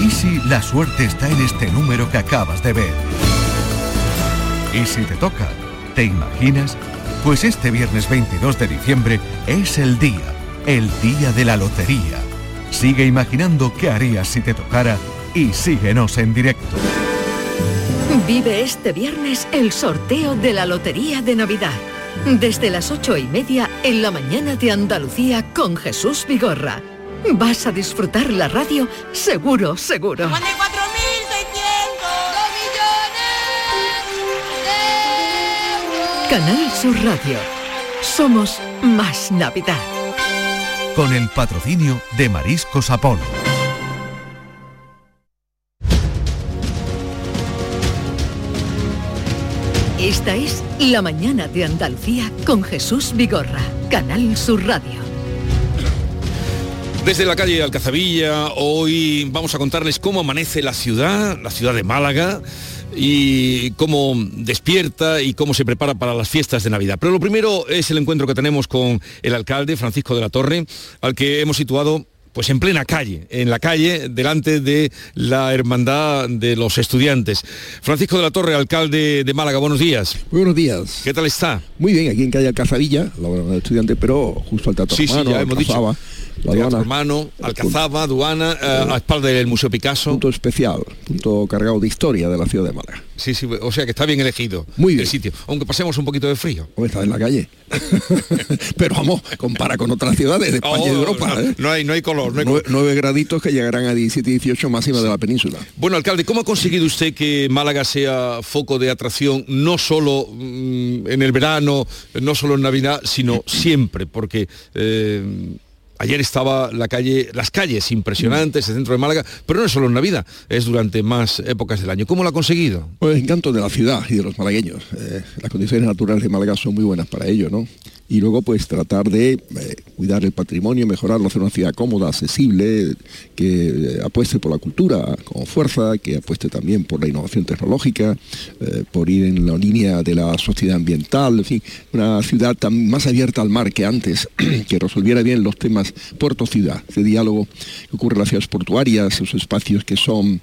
¿Y si la suerte está en este número que acabas de ver? ¿Y si te toca? ¿Te imaginas? Pues este viernes 22 de diciembre es el día, el día de la lotería. Sigue imaginando qué harías si te tocara y síguenos en directo. Vive este viernes el sorteo de la Lotería de Navidad. Desde las ocho y media en la mañana de Andalucía con Jesús Vigorra. Vas a disfrutar la radio seguro, seguro. Canal Sur Radio. Somos más Navidad. Con el patrocinio de Mariscos Apolo. Esta es La mañana de Andalucía con Jesús Vigorra. Canal Sur Radio. Desde la calle Alcazabilla, hoy vamos a contarles cómo amanece la ciudad, la ciudad de Málaga, y cómo despierta y cómo se prepara para las fiestas de Navidad. Pero lo primero es el encuentro que tenemos con el alcalde, Francisco de la Torre, al que hemos situado pues en plena calle, en la calle, delante de la Hermandad de los Estudiantes. Francisco de la Torre, alcalde de Málaga, buenos días. Buenos días. ¿Qué tal está? Muy bien, aquí en calle Alcazabilla, la Hermandad de Estudiantes, pero justo al Teatro Sí, sí, ya hemos dicho. La aduana. Hermano, Alcazaba, aduana, eh, a espalda del Museo Picasso. Punto especial, punto cargado de historia de la ciudad de Málaga. Sí, sí, o sea que está bien elegido Muy bien. el sitio, aunque pasemos un poquito de frío. Hombre, está en la calle. pero vamos, compara con otras ciudades de España y de Oh, Europa. no, ¿eh? no hay, no hay color, no hay color. Nueve graditos que llegarán a 17 y 18 máxima de la península. Bueno, alcalde, ¿cómo ha conseguido usted que Málaga sea foco de atracción no solo mm, en el verano, no solo en Navidad, sino siempre? Porque eh, Ayer estaba la calle, las calles impresionantes, el centro de Málaga, pero no es solo en Navidad, es durante más épocas del año. ¿Cómo lo ha conseguido? Pues encanto de la ciudad y de los malagueños. Eh, las condiciones naturales de Málaga son muy buenas para ello, ¿no? Y luego pues tratar de eh, cuidar el patrimonio, mejorarlo, hacer una ciudad cómoda, accesible, que eh, apueste por la cultura con fuerza, que apueste también por la innovación tecnológica, eh, por ir en la línea de la sociedad ambiental, en fin, una ciudad más abierta al mar que antes, que resolviera bien los temas puerto-ciudad, ese diálogo que ocurre en las ciudades portuarias, esos espacios que son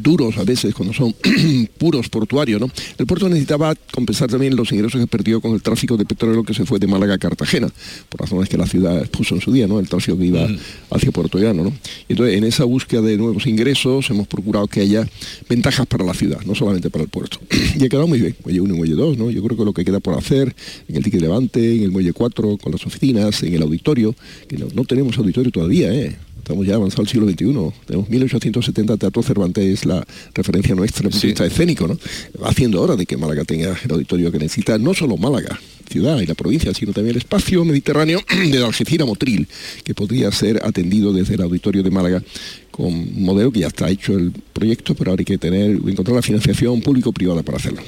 duros a veces cuando son puros portuarios, ¿no? El puerto necesitaba compensar también los ingresos que perdió con el tráfico de petróleo que se fue de Málaga a Cartagena, por razones que la ciudad puso en su día, ¿no? El tráfico que iba hacia Puerto Llano, ¿no? entonces, en esa búsqueda de nuevos ingresos hemos procurado que haya ventajas para la ciudad, no solamente para el puerto. y ha quedado muy bien, muelle 1 y muelle 2, ¿no? Yo creo que lo que queda por hacer en el Ticket Levante, en el muelle 4, con las oficinas, en el auditorio, que no, tenemos auditorio todavía, ¿eh? estamos ya avanzados al siglo XXI. Tenemos 1870 Teatro Cervantes, es la referencia nuestra el escénico, ¿no? Haciendo hora de que Málaga tenga el auditorio que necesita, no solo Málaga, ciudad y la provincia, sino también el espacio mediterráneo de la Algeciras Motril, que podría ser atendido desde el auditorio de Málaga con un modelo que ya está hecho el proyecto, pero ahora hay que tener, encontrar la financiación público-privada para hacerlo.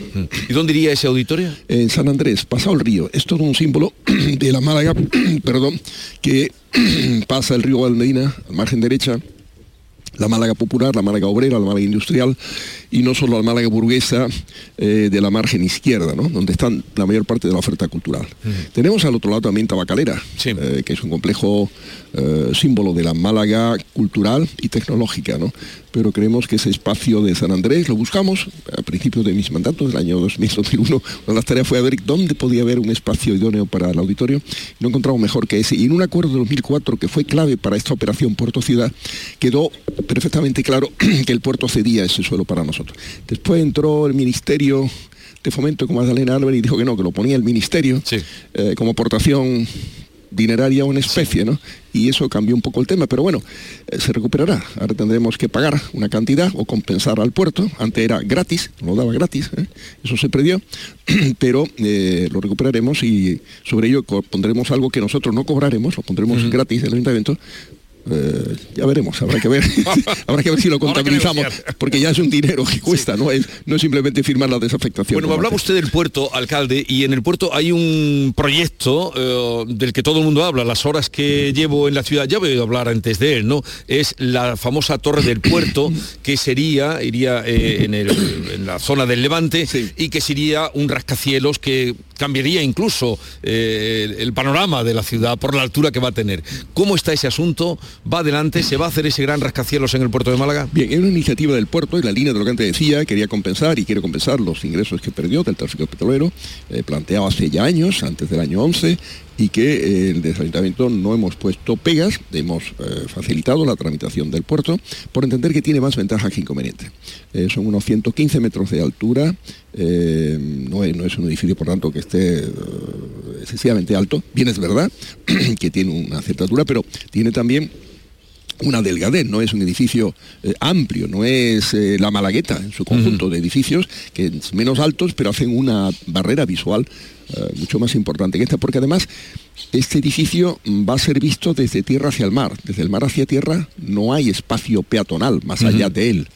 ¿Y dónde iría ese auditorio? En San Andrés, pasado el río. Es todo un símbolo de la Málaga, perdón, que pasa el río Valmedina, al margen derecha, la Málaga popular, la Málaga obrera, la Málaga industrial y no solo la Málaga burguesa eh, de la margen izquierda, ¿no? donde están la mayor parte de la oferta cultural. Tenemos al otro lado también Tabacalera, eh, que es un complejo eh, símbolo de la Málaga cultural y tecnológica, ¿no? pero creemos que ese espacio de San Andrés lo buscamos a principios de mis mandatos, del año 2000-2001, una de las tareas fue a ver dónde podía haber un espacio idóneo para el auditorio, no encontramos mejor que ese. Y en un acuerdo de 2004 que fue clave para esta operación Puerto Ciudad, quedó perfectamente claro que el puerto cedía ese suelo para nosotros. Después entró el Ministerio de Fomento con Magdalena Álvarez y dijo que no, que lo ponía el Ministerio eh, como aportación dineraria o en especie, ¿no? Y eso cambió un poco el tema, pero bueno, eh, se recuperará. Ahora tendremos que pagar una cantidad o compensar al puerto. Antes era gratis, lo daba gratis, ¿eh? eso se perdió, pero eh, lo recuperaremos y sobre ello pondremos algo que nosotros no cobraremos, lo pondremos gratis en el ayuntamiento, eh, ya veremos, habrá que ver, habrá que ver si lo contabilizamos, porque ya es un dinero que cuesta, no, es, no es simplemente firmar la desafectación. Bueno, hablaba usted del puerto, alcalde, y en el puerto hay un proyecto eh, del que todo el mundo habla, las horas que llevo en la ciudad, ya he oído hablar antes de él, ¿no? Es la famosa torre del puerto, que sería, iría eh, en, la zona del Levante, y que sería un rascacielos que cambiaría incluso el panorama de la ciudad por la altura que va a tener. ¿Cómo está ese asunto? va adelante, se va a hacer ese gran rascacielos en el puerto de Málaga. Bien, es una iniciativa del puerto y la línea de lo que antes decía, quería compensar y quiere compensar los ingresos que perdió del tráfico petrolero, eh, planteado hace ya años, antes del año 11, y que eh, desde el ayuntamiento no hemos puesto pegas, hemos eh, facilitado la tramitación del puerto por entender que tiene más ventajas que inconvenientes. son unos 115 metros de altura, no es, no, es, un edificio por tanto que esté excesivamente alto, bien es verdad que tiene una cierta altura, pero tiene también una delgadez, no es un edificio eh, amplio, no es eh, la Malagueta en su conjunto de edificios, que es menos altos, pero hacen una barrera visual eh, mucho más importante que esta, porque además este edificio va a ser visto desde tierra hacia el mar. Desde el mar hacia tierra no hay espacio peatonal más allá de él.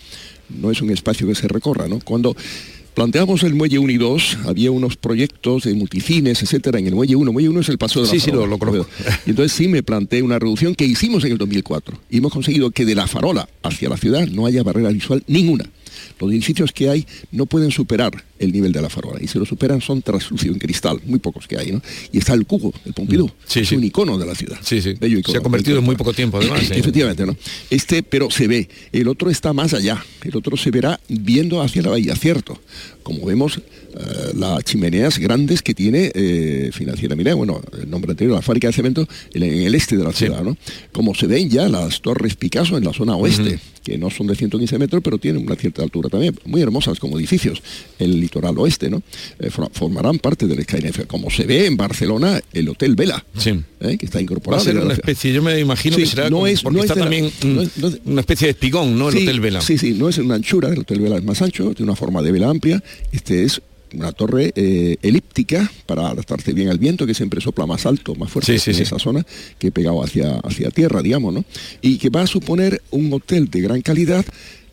No es un espacio que se recorra, ¿no? Cuando Planteamos el muelle 1 y 2, había unos proyectos de multicines, etcétera, en el muelle 1. Muelle 1 es el paso de la Sí, sí, lo, lo conozco. Y entonces sí me planteé una reducción que hicimos en el 2004. Y hemos conseguido que de la farola hacia la ciudad no haya barrera visual ninguna. Los edificios que hay no pueden superar el nivel de la farola y si lo superan son translúcidos en cristal, muy pocos que hay, ¿no? Y está el cubo, el Pompidou, mm. es un icono de la ciudad. Sí, sí. Se ha convertido en muy poco tiempo además. ¿eh? Efectivamente, ¿no? Este, pero se ve. El otro está más allá. El otro se verá viendo hacia la bahía, cierto. Como vemos, eh, las chimeneas grandes que tiene eh, financiera mira bueno, el nombre anterior, la fábrica de cemento en, el este de la ciudad, ¿no? Como se ven ya las torres Picasso en la zona oeste que no son de 115 metros, pero tienen una cierta altura también, muy hermosas como edificios, el litoral oeste, ¿no? Eh, formarán parte del Skynet, como se ve en Barcelona, el Hotel Vela, ¿eh? que está incorporado. Va a ser una especie, yo me imagino que será no es, no está también una especie de espigón, ¿no? El Hotel Vela. Sí, sí, no es una anchura, el Hotel Vela es más ancho, tiene una forma de vela amplia, este es una torre eh, elíptica para adaptarse bien al viento, que siempre sopla más alto, más fuerte en esa zona, que pegado hacia, hacia tierra, digamos, ¿no? Y que va a suponer un hotel de gran calidad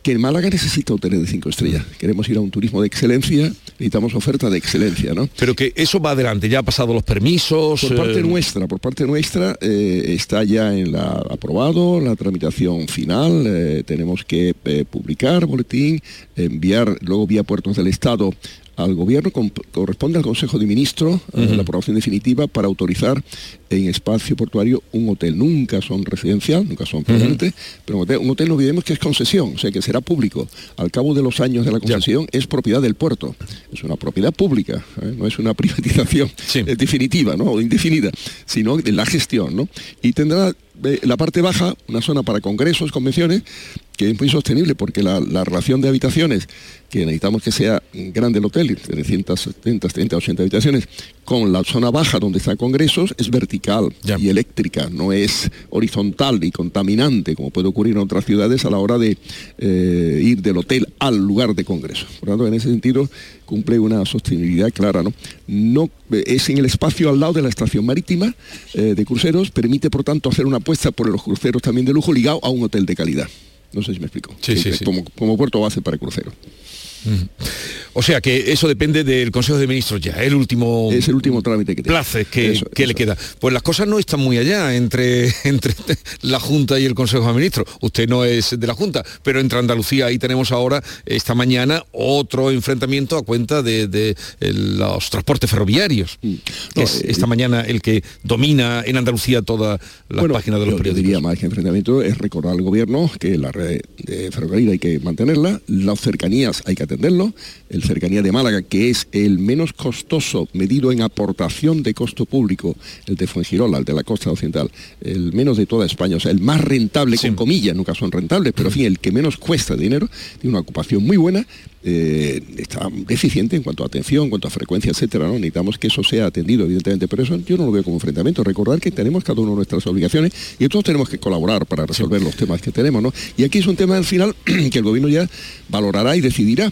que en Málaga necesita hoteles de cinco estrellas. Queremos ir a un turismo de excelencia, necesitamos oferta de excelencia, ¿no? Pero que eso va adelante, ya ha pasado los permisos. Por parte eh, nuestra, por parte nuestra eh, está ya en la aprobado la tramitación final. eh, tenemos que publicar boletín, enviar luego vía puertos del Estado al gobierno corresponde al Consejo de Ministros eh, la aprobación definitiva para autorizar en espacio portuario un hotel. Nunca son residencial, nunca son permanentes, pero un hotel, un hotel no olvidemos que es concesión, o sea que será público. Al cabo de los años de la concesión es propiedad del puerto, es una propiedad pública, ¿eh? no es una privatización eh, definitiva ¿no? o indefinida, sino de la gestión. ¿no? Y tendrá eh, la parte baja, una zona para congresos, convenciones, que es muy sostenible porque la, la relación de habitaciones, que necesitamos que sea grande el hotel, 370, 30, 80 habitaciones, con la zona baja donde están congresos, es vertical y eléctrica, no es horizontal y contaminante, como puede ocurrir en otras ciudades a la hora de eh, ir del hotel al lugar de congreso. Por lo tanto, en ese sentido, cumple una sostenibilidad clara. ¿no? No, eh, es en el espacio al lado de la estación marítima eh, de cruceros, permite por tanto hacer una apuesta por los cruceros también de lujo ligado a un hotel de calidad. No sé si me explico. Sí, sí, sí. Como, como puerto base para cruceros. O sea que eso depende del Consejo de Ministros ya, el último... Es el último trámite que Place que, que le queda. Pues las cosas no están muy allá entre, entre la Junta y el Consejo de Ministros. Usted no es de la Junta, pero entre Andalucía ahí tenemos ahora, esta mañana, otro enfrentamiento a cuenta de, de, eh, los transportes ferroviarios. Mm. es esta mañana el que domina en Andalucía toda la Bueno, página de los yo- yo periódicos. diría más que enfrentamiento es recordar al gobierno que la red de ferrocarril hay que mantenerla, las cercanías hay que atenderlo, el cercanía de Málaga, que es el menos costoso medido en aportación de costo público, el de Fuengirola, el de la costa occidental, el menos de toda España, o sea, el más rentable, con comillas, nunca son rentables, pero en fin, el que menos cuesta dinero, tiene una ocupación muy buena, eh, está deficiente en cuanto a atención, en cuanto a frecuencia, etcétera, ¿no? Necesitamos que eso sea atendido, evidentemente, pero eso yo no lo veo como enfrentamiento. Recordar que tenemos cada uno nuestras obligaciones y todos tenemos que colaborar para resolver los temas que tenemos, ¿no? Y aquí es un tema al final que el gobierno ya valorará y decidirá.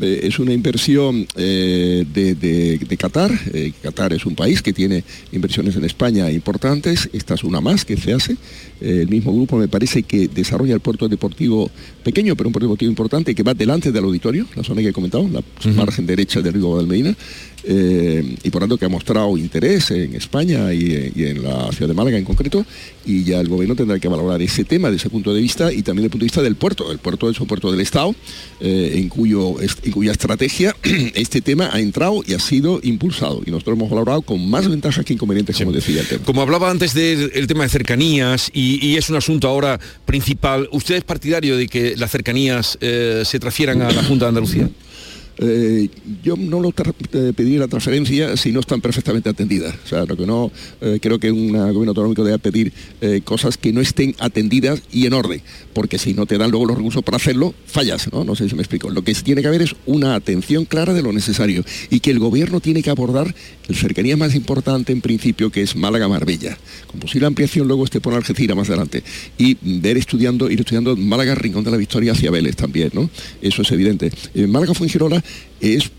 Eh, es una inversión eh, de, de- de Qatar. Eh, Qatar es un país que tiene inversiones en España importantes. Esta es una más que se hace. El mismo grupo me parece que desarrolla el puerto deportivo pequeño, pero un puerto deportivo importante que va delante del auditorio, la zona que he comentado, la margen derecha del río Guadalmedina. Eh, y por tanto que ha mostrado interés en España y, y en la ciudad de Málaga en concreto. Y ya el gobierno tendrá que valorar ese tema desde ese punto de vista y también desde el punto de vista del puerto. El puerto es un puerto del Estado, eh, en, cuyo, en cuya estrategia este tema ha entrado y ha sido impulsado. Y nosotros hemos valorado con más ventajas que inconvenientes, como decía el tema. Como hablaba antes del el tema de cercanías y, y es un asunto ahora principal, ¿usted es partidario de que las cercanías eh, se transfieran a la Junta de Andalucía? Eh, yo no lo pediría la transferencia si no están perfectamente atendidas. O sea, lo que no eh, creo que un gobierno autonómico debe pedir eh, cosas que no estén atendidas y en orden, porque si no te dan luego los recursos para hacerlo, fallas, ¿no? No sé si me explico. Lo que tiene que haber es una atención clara de lo necesario y que el gobierno tiene que abordar el cercanía más importante en principio, que es Málaga-Marbella, con posible ampliación luego este por Algeciras más adelante, y ver estudiando, ir estudiando Málaga-Rincón de la Victoria hacia Vélez también, ¿no? Eso es evidente. Eh, Málaga-Fuengirola es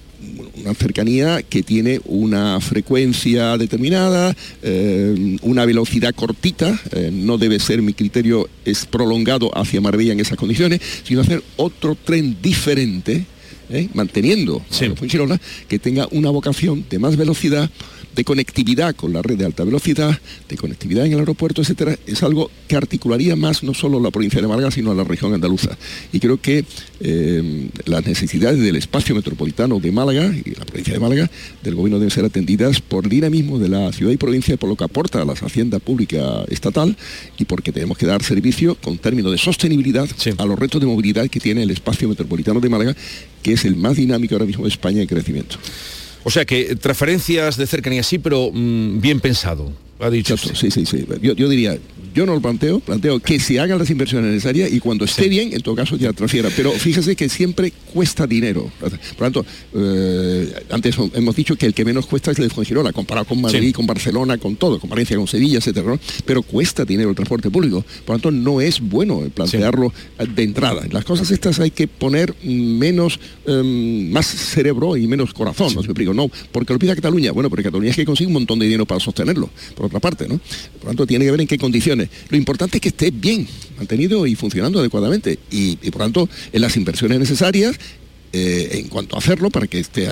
una cercanía que tiene una frecuencia determinada, eh, una velocidad cortita, eh, no debe ser, mi criterio es prolongado hacia Marbella en esas condiciones, sino hacer otro tren diferente, ¿eh? manteniendo a Fuengirola, que tenga una vocación de más velocidad, de conectividad con la red de alta velocidad, de conectividad en el aeropuerto, etcétera, es algo que articularía más no solo la provincia de Málaga, sino a la región andaluza. Y creo que eh, las necesidades del espacio metropolitano de Málaga y la provincia de Málaga del gobierno deben ser atendidas por el dinamismo de la ciudad y provincia, por lo que aporta a la hacienda pública estatal y porque tenemos que dar servicio con términos de sostenibilidad a los retos de movilidad que tiene el espacio metropolitano de Málaga, que es el más dinámico ahora mismo de España en crecimiento. O sea que transferencias de cercanía sí, pero mm, bien pensado. Ha dicho Sí, sí, sí. Yo, yo diría, yo no lo planteo, planteo que se hagan las inversiones necesarias y cuando esté bien, en todo caso ya transfiera. Pero fíjese que siempre cuesta dinero. Por lo tanto, eh, antes hemos dicho que el que menos cuesta es el de Fuengirola, comparado con Madrid, con Barcelona, con todo, con Valencia, con Sevilla, etcétera. ¿no? Pero cuesta dinero el transporte público. Por lo tanto, no es bueno plantearlo de entrada. Las cosas estas hay que poner menos, em, más cerebro y menos corazón, no explico. No, porque lo pide Cataluña. Bueno, porque Cataluña es que consigue un montón de dinero para sostenerlo, por otra parte, ¿no? Por lo tanto, tiene que ver en qué condiciones. Lo importante es que esté bien mantenido y funcionando adecuadamente. Y, y por tanto, en las inversiones necesarias eh, en cuanto a hacerlo para que esté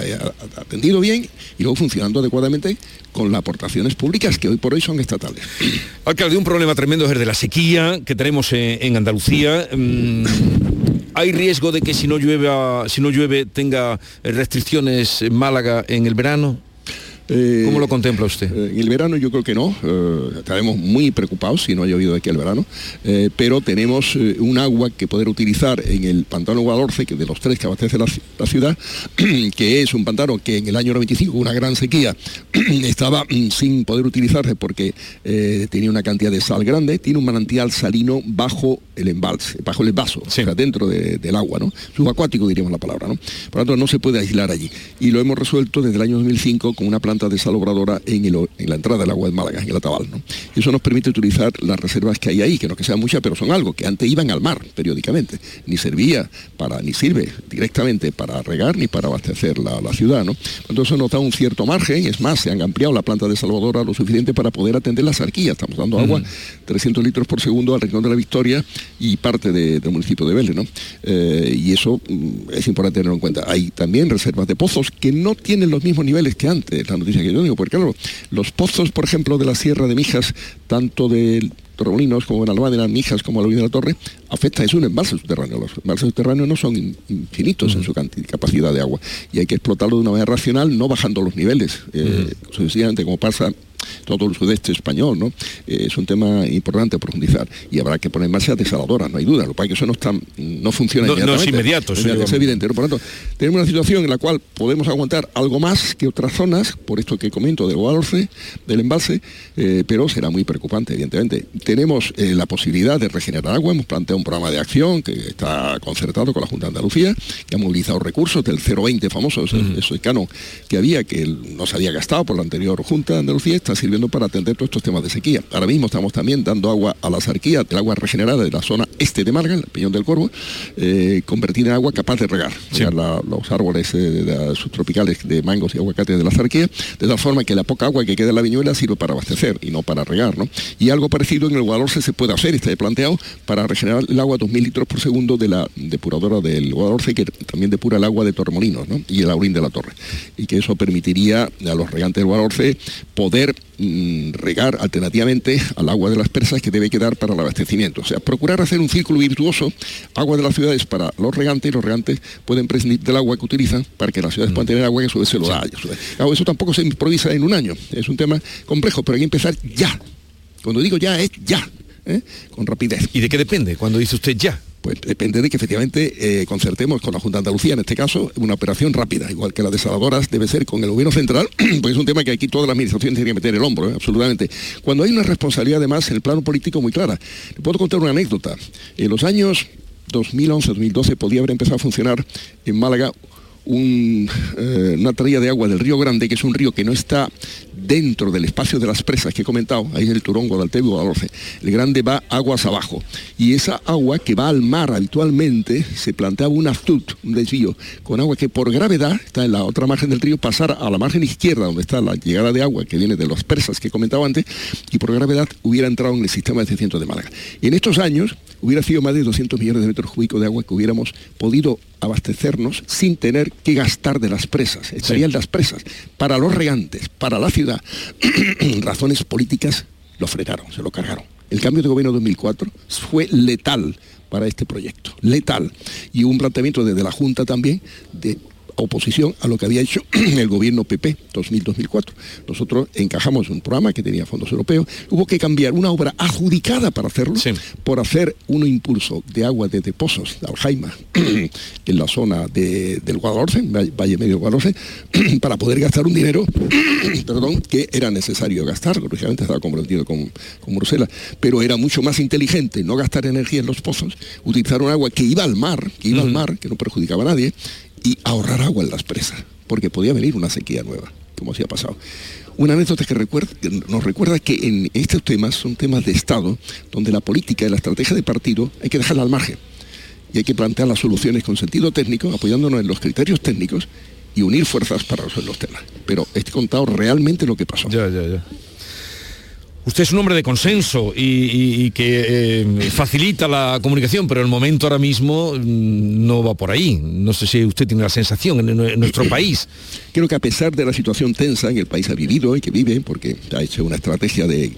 atendido bien y luego funcionando adecuadamente con las aportaciones públicas que hoy por hoy son estatales. Alcalde, un problema tremendo es el de la sequía que tenemos en, en Andalucía. Mm, ¿Hay riesgo de que si no llueve, si no llueve tenga restricciones Málaga en el verano? ¿Cómo lo contempla usted? Eh, en el verano yo creo que no, eh, estaremos muy preocupados si no ha llovido aquí el verano, eh, pero tenemos eh, un agua que poder utilizar en el pantano Guadalhorce, que de los tres que abastece la, la ciudad, que es un pantano que en el año 95, una gran sequía, estaba mm, sin poder utilizarse porque eh, tenía una cantidad de sal grande, tiene un manantial salino bajo el embalse, bajo el vaso, o sea, dentro de- del agua, ¿no? Subacuático diríamos la palabra, ¿no? Por lo tanto, no se puede aislar allí. Y lo hemos resuelto desde el año 2005 con una planta desalobradora en, el- en la entrada del agua de Málaga, en el Atabal, ¿no? Y eso nos permite utilizar las reservas que hay ahí, que no que sean muchas, pero son algo, que antes iban al mar periódicamente. Ni servía para, ni sirve directamente para regar ni para abastecer la, la ciudad, ¿no? Entonces nos da un cierto margen, es más, se han ampliado la planta desalobradora lo suficiente para poder atender la sarquía. Estamos dando agua 300 litros por segundo al Rincón de la Victoria y parte de- del municipio de Vélez, ¿no? Eh, y eso mm, es importante tenerlo en cuenta. Hay también reservas de pozos que no tienen los mismos niveles que antes, la noticia que yo digo, porque claro, los pozos, por ejemplo, de la Sierra de Mijas, tanto de Torremolinos como en Albádena, Mijas como Albuín de la Torre, afecta, es un embalse subterráneo. Los embalses subterráneos no son in- infinitos en su canti- capacidad de agua y hay que explotarlo de una manera racional, no bajando los niveles, eh, sucesivamente como pasa todo el sudeste español, ¿no? Eh, es un tema importante a profundizar y habrá que poner en marcha desaladoras, no hay duda. Lo que que eso no, está, no funciona No- no es inmediatamente. inmediato, Es, es evidente. Por lo tanto, tenemos una situación en la cual podemos aguantar algo más que otras zonas, por esto que comento del Guadalhorce, del embalse, eh, pero será muy preocupante, evidentemente. Tenemos eh, la posibilidad de regenerar agua, hemos planteado un programa de acción que está concertado con la Junta de Andalucía, que ha movilizado recursos del 020 famoso, ese canon que había, que no se había gastado por la anterior Junta de Andalucía, está sirviendo para atender todos estos temas de sequía. Ahora mismo estamos también dando agua a la sarquía, del agua regenerada de la zona este de Málaga, el Peñón del Corvo, eh, convertida en agua capaz de regar regar la- los árboles eh, de subtropicales de mangos y aguacates de la zarquía, de tal forma que la poca agua que queda en la viñuela sirve para abastecer y no para regar. ¿no? Y algo parecido en el Guadalhorce se puede hacer, está planteado, para regenerar el agua a 2.000 litros por segundo de la depuradora del Guadalhorce, que también depura el agua de Torremolinos ¿no? y el Aurín de la Torre. Y que eso permitiría a los regantes del Guadalhorce poder mm, regar alternativamente al agua de las presas que debe quedar para el abastecimiento. O sea, procurar hacer un círculo virtuoso, agua de las ciudades para los regantes y los regantes pueden prescindir del agua que utilizan para que las ciudades puedan tener agua que su vez se lo da. Claro, eso tampoco se improvisa en un año, es un tema complejo, pero hay que empezar ya. Cuando digo ya es ya, ¿eh? con rapidez. ¿Y de qué depende cuando dice usted ya? Pues depende de que efectivamente eh, concertemos con la Junta de Andalucía, en este caso, una operación rápida, igual que la desaladoras debe ser con el gobierno central, porque es un tema que aquí toda la administración tiene que meter el hombro, ¿eh? absolutamente. Cuando hay una responsabilidad además en el plano político muy clara. Le puedo contar una anécdota. En los años 2011-2012 podía haber empezado a funcionar en Málaga eh, una traída de agua del río Grande, que es un río que no está dentro del espacio de las presas que he comentado, ahí es el Turón, Guadalteo y Guadalhorce. El Grande va aguas abajo. Y esa agua que va al mar habitualmente, se planteaba un aztut, un desvío, con agua que por gravedad está en la otra margen del río, pasar a la margen izquierda, donde está la llegada de agua que viene de las presas que he comentado antes, y por gravedad hubiera entrado en el sistema de cientos de Málaga. Y en estos años hubiera sido más de 200 millones de metros cúbicos de agua que hubiéramos podido abastecernos sin tener que gastar de las presas. Estarían las presas. Para los regantes, para la ciudad, razones políticas lo frenaron, se lo cargaron. El cambio de gobierno 2004 fue letal para este proyecto, letal. Y un planteamiento desde la Junta también de oposición a lo que había hecho el gobierno PP 2000-2004. Nosotros encajamos un programa que tenía fondos europeos, hubo que cambiar una obra adjudicada para hacerlo, por hacer un impulso de agua desde Pozos de Aljaima, en la zona del Guadalhorce, Valle Medio Guadalhorce, para poder gastar un dinero perdón, que era necesario gastar, lógicamente estaba comprometido con, con Bruselas, pero era mucho más inteligente no gastar energía en los pozos, utilizar un agua que iba al mar, que iba al mar, que no perjudicaba a nadie, y ahorrar agua en las presas, porque podía venir una sequía nueva, como así ha pasado. Una anécdota que, nos recuerda que en estos temas son temas de Estado, donde la política y la estrategia de partido hay que dejarla al margen. Y hay que plantear las soluciones con sentido técnico, apoyándonos en los criterios técnicos y unir fuerzas para resolver los temas. Pero he contado realmente lo que pasó. Usted es un hombre de consenso y, que eh, facilita la comunicación, pero el momento ahora mismo mm, no va por ahí. No sé si usted tiene la sensación en, nuestro país. Creo que a pesar de la situación tensa en el país ha vivido y que vive, porque ha hecho una estrategia de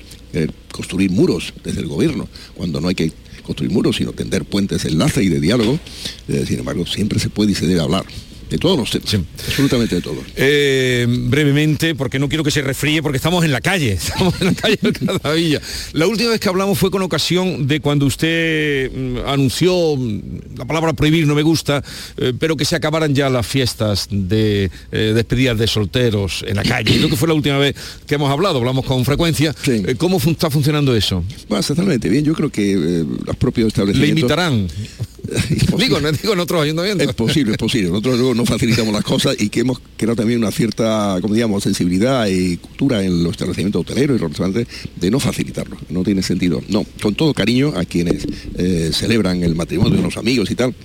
construir muros desde el gobierno, cuando no hay que construir muros, sino tender puentes de enlace y de diálogo, eh, sin embargo, siempre se puede y se debe hablar de todos los temas, absolutamente de todos. Eh, brevemente, porque no quiero que se refríe, porque estamos en la calle, estamos en la calle de Cadavilla. La última vez que hablamos fue con ocasión de cuando usted mm, anunció, mm, la palabra prohibir no me gusta, eh, pero que se acabaran ya las fiestas de eh, despedidas de solteros en la calle. Creo que fue la última vez que hemos hablado, hablamos con frecuencia. ¿Cómo está funcionando eso? Bueno, exactamente bien, yo creo que los propios establecimientos... ¿Le invitarán? digo, no digo en otros ayuntamientos. Es posible, es posible. Nosotros luego no facilitamos las cosas y que hemos creado también una cierta, como digamos, sensibilidad y cultura en los establecimientos hoteleros y los restaurantes de no facilitarlo. No tiene sentido. No, con todo cariño a quienes eh, celebran el matrimonio de los amigos y tal,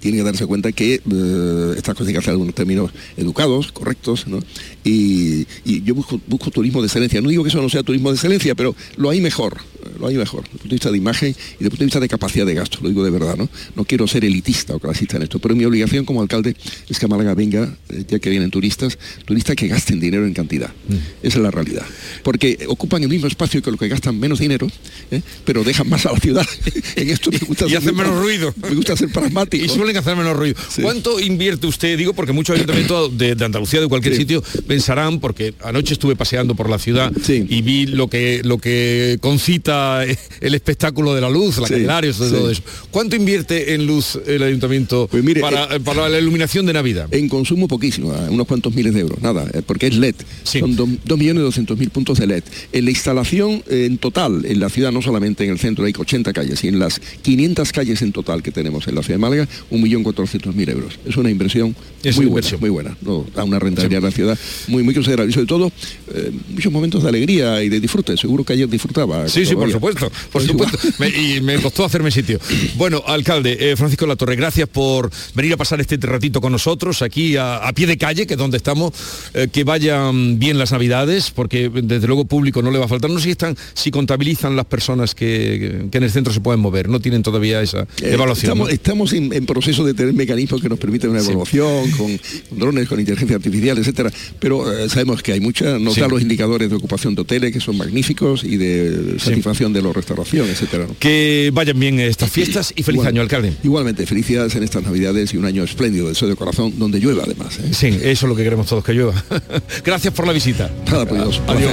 tienen que darse cuenta que eh, estas cosas hay que hacer en unos términos educados, correctos, ¿no? y, yo busco, busco, turismo de excelencia. No digo que eso no sea turismo de excelencia, pero lo hay mejor, lo hay mejor, desde el punto de vista de imagen y desde el punto de vista de capacidad de gasto, lo digo de verdad, ¿no? No quiero ser elitista o clasista en esto, pero mi obligación como alcalde es que a Málaga venga, eh, ya que vienen turistas, turistas que gasten dinero en cantidad. Mm. Esa es la realidad. Porque ocupan el mismo espacio que los que gastan menos dinero, ¿eh? pero dejan más a la ciudad. en esto me gusta y hacen menos ruido. Me gusta ser pragmático. Y ¿Cuánto invierte usted? Digo, porque muchos ayuntamientos de, de Andalucía, de cualquier sitio, pensarán, porque anoche estuve paseando por la ciudad y vi lo que, lo que concita el espectáculo de la luz, la Candelarios, todo eso. ¿Cuánto invierte en luz el ayuntamiento pues eh, para, la iluminación de Navidad? En consumo poquísimo, unos cuantos miles de euros, nada, eh, porque es LED. Son 2.200.000 puntos de LED. En la instalación en total, en la ciudad, no solamente en el centro, hay 80 calles, y en las 500 calles en total que tenemos en la ciudad de Málaga, 1.400.000 euros. Es una inversión muy buena, muy buena. ¿no? Da una rentabilidad a la ciudad muy, muy considerable. Y sobre todo, eh, muchos momentos de alegría y de disfrute. Seguro que ayer disfrutaba. Sí, sí, por supuesto. Por supuesto. y me costó hacerme sitio. Bueno, alcalde, eh, Francisco Latorre, gracias por venir a pasar este ratito con nosotros aquí a, pie de calle, que es donde estamos. Eh, que vayan bien las navidades, porque desde luego público no le va a faltar. No sé si están, si contabilizan las personas que, en el centro se pueden mover. No tienen todavía esa evaluación. Estamos, en, proceso de tener mecanismos que nos permiten una evaluación con, drones, con inteligencia artificial, etcétera. Pero sabemos que hay muchas, nos da los indicadores de ocupación de hoteles que son magníficos y de satisfacción de la restauración, etcétera. Que vayan bien estas fiestas y feliz año, alcalde. Igualmente, felicidades en estas navidades y un año espléndido, deseo de corazón, donde llueva además. ¿eh? Sí, eso es lo que queremos todos, que llueva. Gracias por la visita. Nada, pues, Adiós,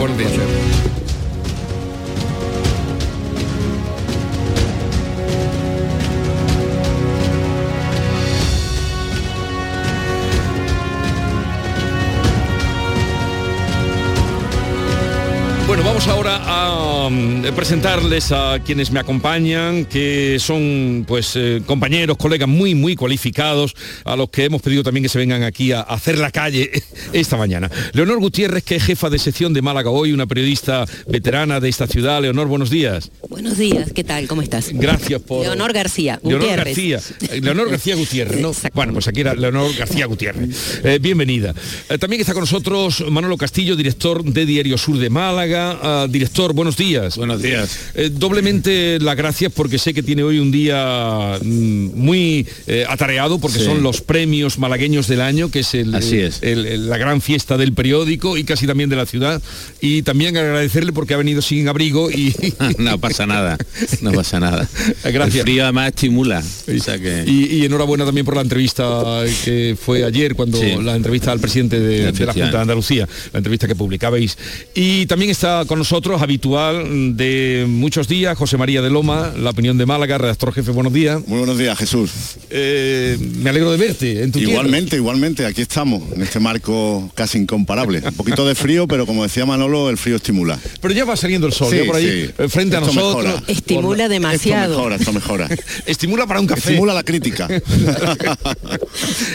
mm, presentarles a quienes me acompañan, que son pues eh, compañeros, colegas muy, muy cualificados, a los que hemos pedido también que se vengan aquí a, hacer la calle esta mañana. Leonor Gutiérrez, que es jefa de sección de Málaga hoy, una periodista veterana de esta ciudad. Leonor, buenos días. Buenos días, ¿qué tal? ¿Cómo estás? Gracias por... Leonor García Leonor García. Eh, Leonor García Gutiérrez, ¿no? Bueno, pues aquí era Leonor García Gutiérrez. Eh, bienvenida. también está con nosotros Manolo Castillo, director de Diario Sur de Málaga, Loma, director, buenos días. Buenos días. Eh, doblemente las gracias porque sé que tiene hoy un día mm, muy eh, atareado porque Sí. son los premios malagueños del año, que es, el, Así es. el- el- la gran fiesta del periódico y casi también de la ciudad. Y también agradecerle porque ha venido sin abrigo y... no pasa nada, no pasa nada. Gracias. El frío además estimula. O sea que... Y, y enhorabuena también por la entrevista que fue ayer, cuando Sí. la entrevista al presidente de, de la. Junta de Andalucía, la entrevista que publicabais. Y también está con nosotros, habitual de muchos días, José María de Loma, la opinión de Málaga, redactor jefe, buenos días. Muy buenos días, Jesús. Eh, me alegro de verte en tu tierra. Igualmente, igualmente, aquí estamos, en este marco casi incomparable. Un poquito de frío, pero como decía Manolo, el frío estimula. Pero ya va saliendo el sol, Sí, ya por ahí, sí. eh, frente a nosotros. mejora. Estimula Por- demasiado. Esto mejora, esto mejora. Estimula para un café. Estimula la crítica.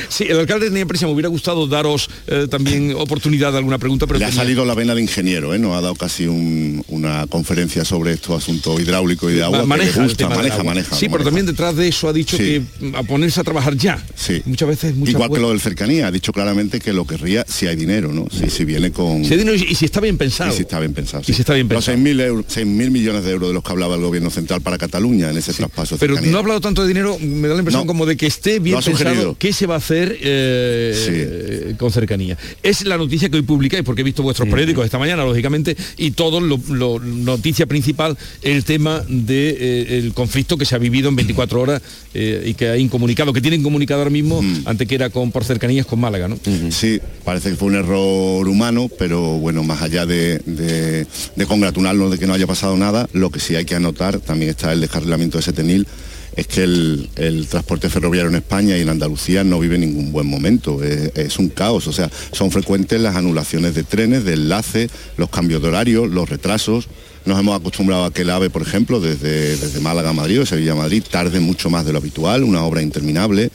Sí, el alcalde tenía prisa, me hubiera gustado daros eh, también oportunidad de alguna pregunta, pero Le ha salido la vena de ingeniero, ¿eh? Nos ha dado casi un- una conferencia sobre estos asuntos hidráulicos y de agua. que le maneja, gusta, maneja, agua. maneja. Sí, pero maneja. también detrás de eso ha dicho Sí. que mm, a ponerse a trabajar ya. Sí. Muchas veces, muchas Igual que lo del cercanía, ha dicho claramente que lo querría si hay dinero, ¿no? Si, si viene con... Si hay dinero y si está bien pensado. Y si está bien pensado. Y si está bien Los pensado. 6.000 euros, 6.000 millones de euros de los que hablaba el gobierno central para Cataluña en ese traspaso. Pero cercanía. no ha hablado tanto de dinero, me da la impresión No. como de que esté bien pensado sugerido. qué se va a hacer eh, eh, con cercanía. Es la noticia que hoy publicáis, porque he visto vuestros periódicos esta mañana, lógicamente, y todo lo, lo- noticia principal, el tema del conflicto que se ha vivido en 24 horas eh, y que ha incomunicado, que tienen comunicado ahora mismo, Mm. antes que era con por cercanías con Málaga, ¿no? Sí, parece que fue un error humano, pero bueno, más allá de, de- de congratularnos de que no haya pasado nada, lo que sí hay que anotar, también está el descarrilamiento de Setenil, es que el, el transporte ferroviario en España y en Andalucía no vive ningún buen momento, es, es un caos, o sea, son frecuentes las anulaciones de trenes, de enlaces, los cambios de horario, los retrasos. Nos hemos acostumbrado a que el AVE, por ejemplo, desde, desde Málaga a Madrid o Sevilla a Madrid, tarde mucho más de lo habitual, una obra interminable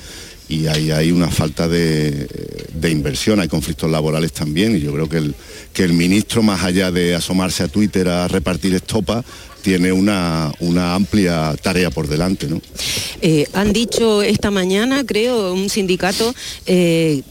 y hay una falta de, de inversión, hay conflictos laborales también y yo creo que el, que el ministro, más allá de asomarse a Twitter a repartir estopa, tiene una, una amplia tarea por delante. ¿no? Eh, han dicho esta mañana, creo, un sindicato eh,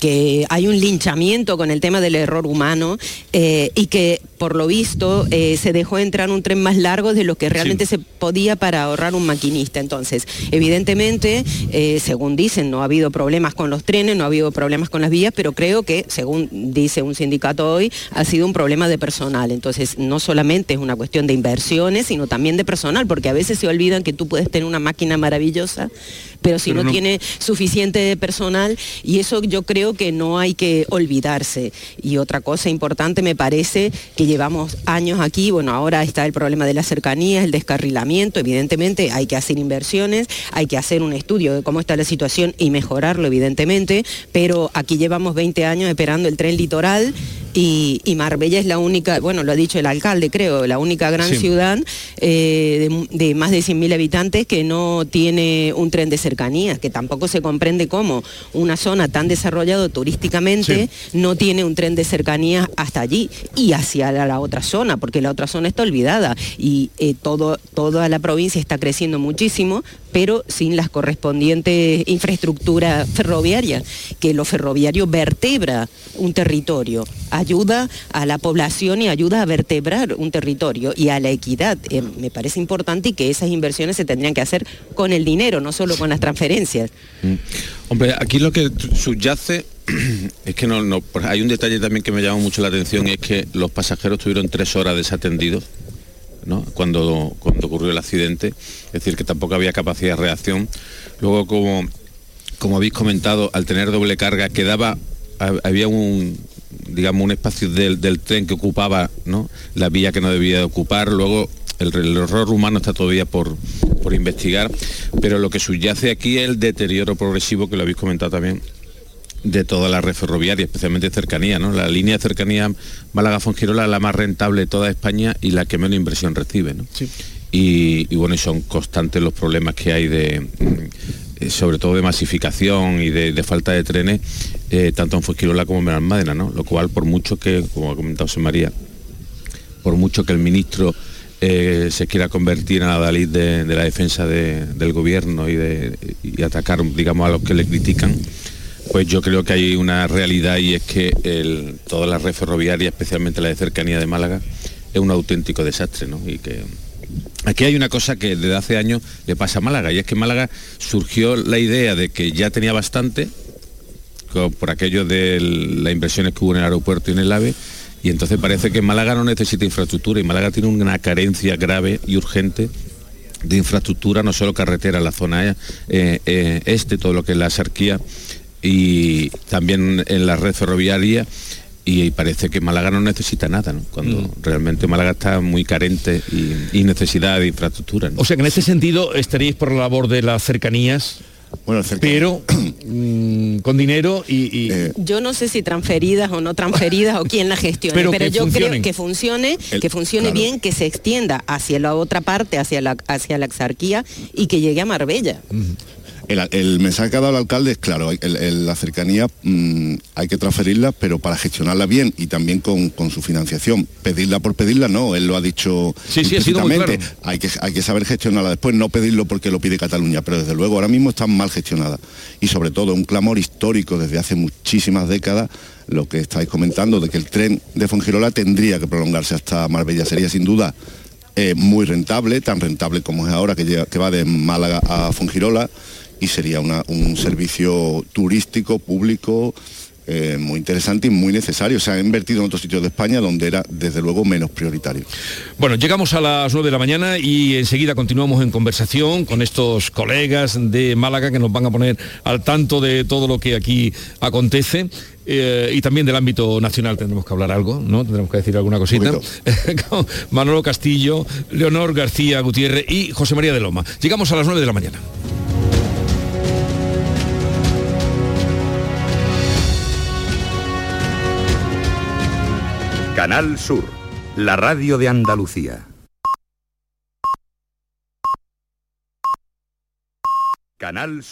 que hay un linchamiento con el tema del error humano eh, y que por lo visto eh, se dejó entrar un tren más largo de lo que realmente se podía para ahorrar un maquinista. Entonces, evidentemente, eh, según dicen, no ha habido problemas con los trenes, no ha habido problemas con las vías, pero creo que, según dice un sindicato hoy, ha sido un problema de personal. Entonces, no solamente es una cuestión de inversiones, sino también de personal, porque a veces se olvidan que tú puedes tener una máquina maravillosa, pero si Pero no, no- tiene suficiente personal, y eso yo creo que no hay que olvidarse. Y otra cosa importante me parece que llevamos años aquí, bueno, ahora está el problema de la cercanía, el descarrilamiento, evidentemente hay que hacer inversiones, hay que hacer un estudio de cómo está la situación y mejorarlo, evidentemente, pero aquí llevamos 20 años esperando el tren litoral y, y Marbella es la única, bueno, lo ha dicho el alcalde, creo, la única gran Sí. ciudad eh, de, de más de 100.000 habitantes que no tiene un tren de cercanías, que tampoco se comprende cómo una zona tan desarrollada turísticamente no tiene un tren de cercanías hasta allí y hacia la, la otra zona, porque la otra zona está olvidada y eh, todo, toda la provincia está creciendo muchísimo, pero sin las correspondientes infraestructuras ferroviarias, que lo ferroviario vertebra un territorio, ayuda a la población y ayuda a vertebrar un territorio y a la equidad. Eh, me parece importante y que esas inversiones se tendrían que hacer con el dinero, no solo con las transferencias. Mm. Hombre, aquí lo que subyace es que no, hay un detalle también que me llama mucho la atención, es que los pasajeros tuvieron tres horas desatendidos ¿no? cuando, cuando ocurrió el accidente, es decir, que tampoco había capacidad de reacción. Luego, como, como habéis comentado, al tener doble carga quedaba, ha- había un digamos un espacio del, tren que ocupaba ¿no? la vía que no debía de ocupar, luego el, el error humano está todavía por, por investigar, pero lo que subyace aquí es el deterioro progresivo, que lo habéis comentado también, de toda la red ferroviaria, especialmente cercanía, ¿no? La línea de cercanía Málaga-Fongirola es la más rentable de toda España y la que menos inversión recibe, ¿no? Y, y bueno, y son constantes los problemas que hay de, eh, sobre todo de masificación y de, de falta de trenes, eh, tanto en Fongirola como en Benalmádena, ¿no? Lo cual, por mucho que, como ha comentado José María, por mucho que el ministro eh, se quiera convertir en la Dalí de, de la defensa de- del gobierno y, de, atacar, digamos, a los que le critican, pues yo creo que hay una realidad y es que toda la red ferroviaria, especialmente la de cercanía de Málaga, es un auténtico desastre. Y que Aquí hay una cosa que desde hace años le pasa a Málaga y es que Málaga surgió la idea de que ya tenía bastante por aquello de las inversiones que hubo en el aeropuerto y en el AVE y entonces parece que Málaga no necesita infraestructura y Málaga tiene una carencia grave y urgente de infraestructura, no solo carretera, la zona eh, eh, este, todo lo que es la sarquía y también en la red ferroviaria y parece que Málaga no necesita nada, cuando mm. realmente Málaga está muy carente y, necesidad de infraestructura. O sea que en este sentido estaríais por la labor de las cercanías. Bueno, pero mm, con dinero y, eh, yo no sé si transferidas o no transferidas o quién la gestione pero, yo creo que funcione que funcione bien que se extienda hacia la otra parte hacia la hacia la exarquía y que llegue a Marbella el, mensaje que ha dado el alcalde es claro, la cercanía mm, hay que transferirla, pero para gestionarla bien y también con, su financiación. Pedirla por pedirla, no, él lo ha dicho sí, hay, que, hay que saber gestionarla después, no pedirlo porque lo pide Cataluña, pero desde luego ahora mismo está mal gestionada. Y sobre todo un clamor histórico desde hace muchísimas décadas lo que estáis comentando de que el tren de Fongirola tendría que prolongarse hasta Marbella. Sería sin duda eh, muy rentable, tan rentable como es ahora que, que va de Málaga a Fongirola y sería un servicio turístico, público, eh, muy interesante y muy necesario. Se ha invertido en otros sitios de España donde era desde luego menos prioritario. Bueno, llegamos a las 9 de la mañana y enseguida continuamos en conversación con estos colegas de Málaga que nos van a poner al tanto de todo lo que aquí acontece. Eh, y también del ámbito nacional tendremos que hablar algo, ¿no? Tendremos que decir alguna cosita. Manolo Castillo, Leonor García Gutiérrez y José María de Loma. Llegamos a las 9 de la mañana. Canal Sur, la radio de Andalucía. Canal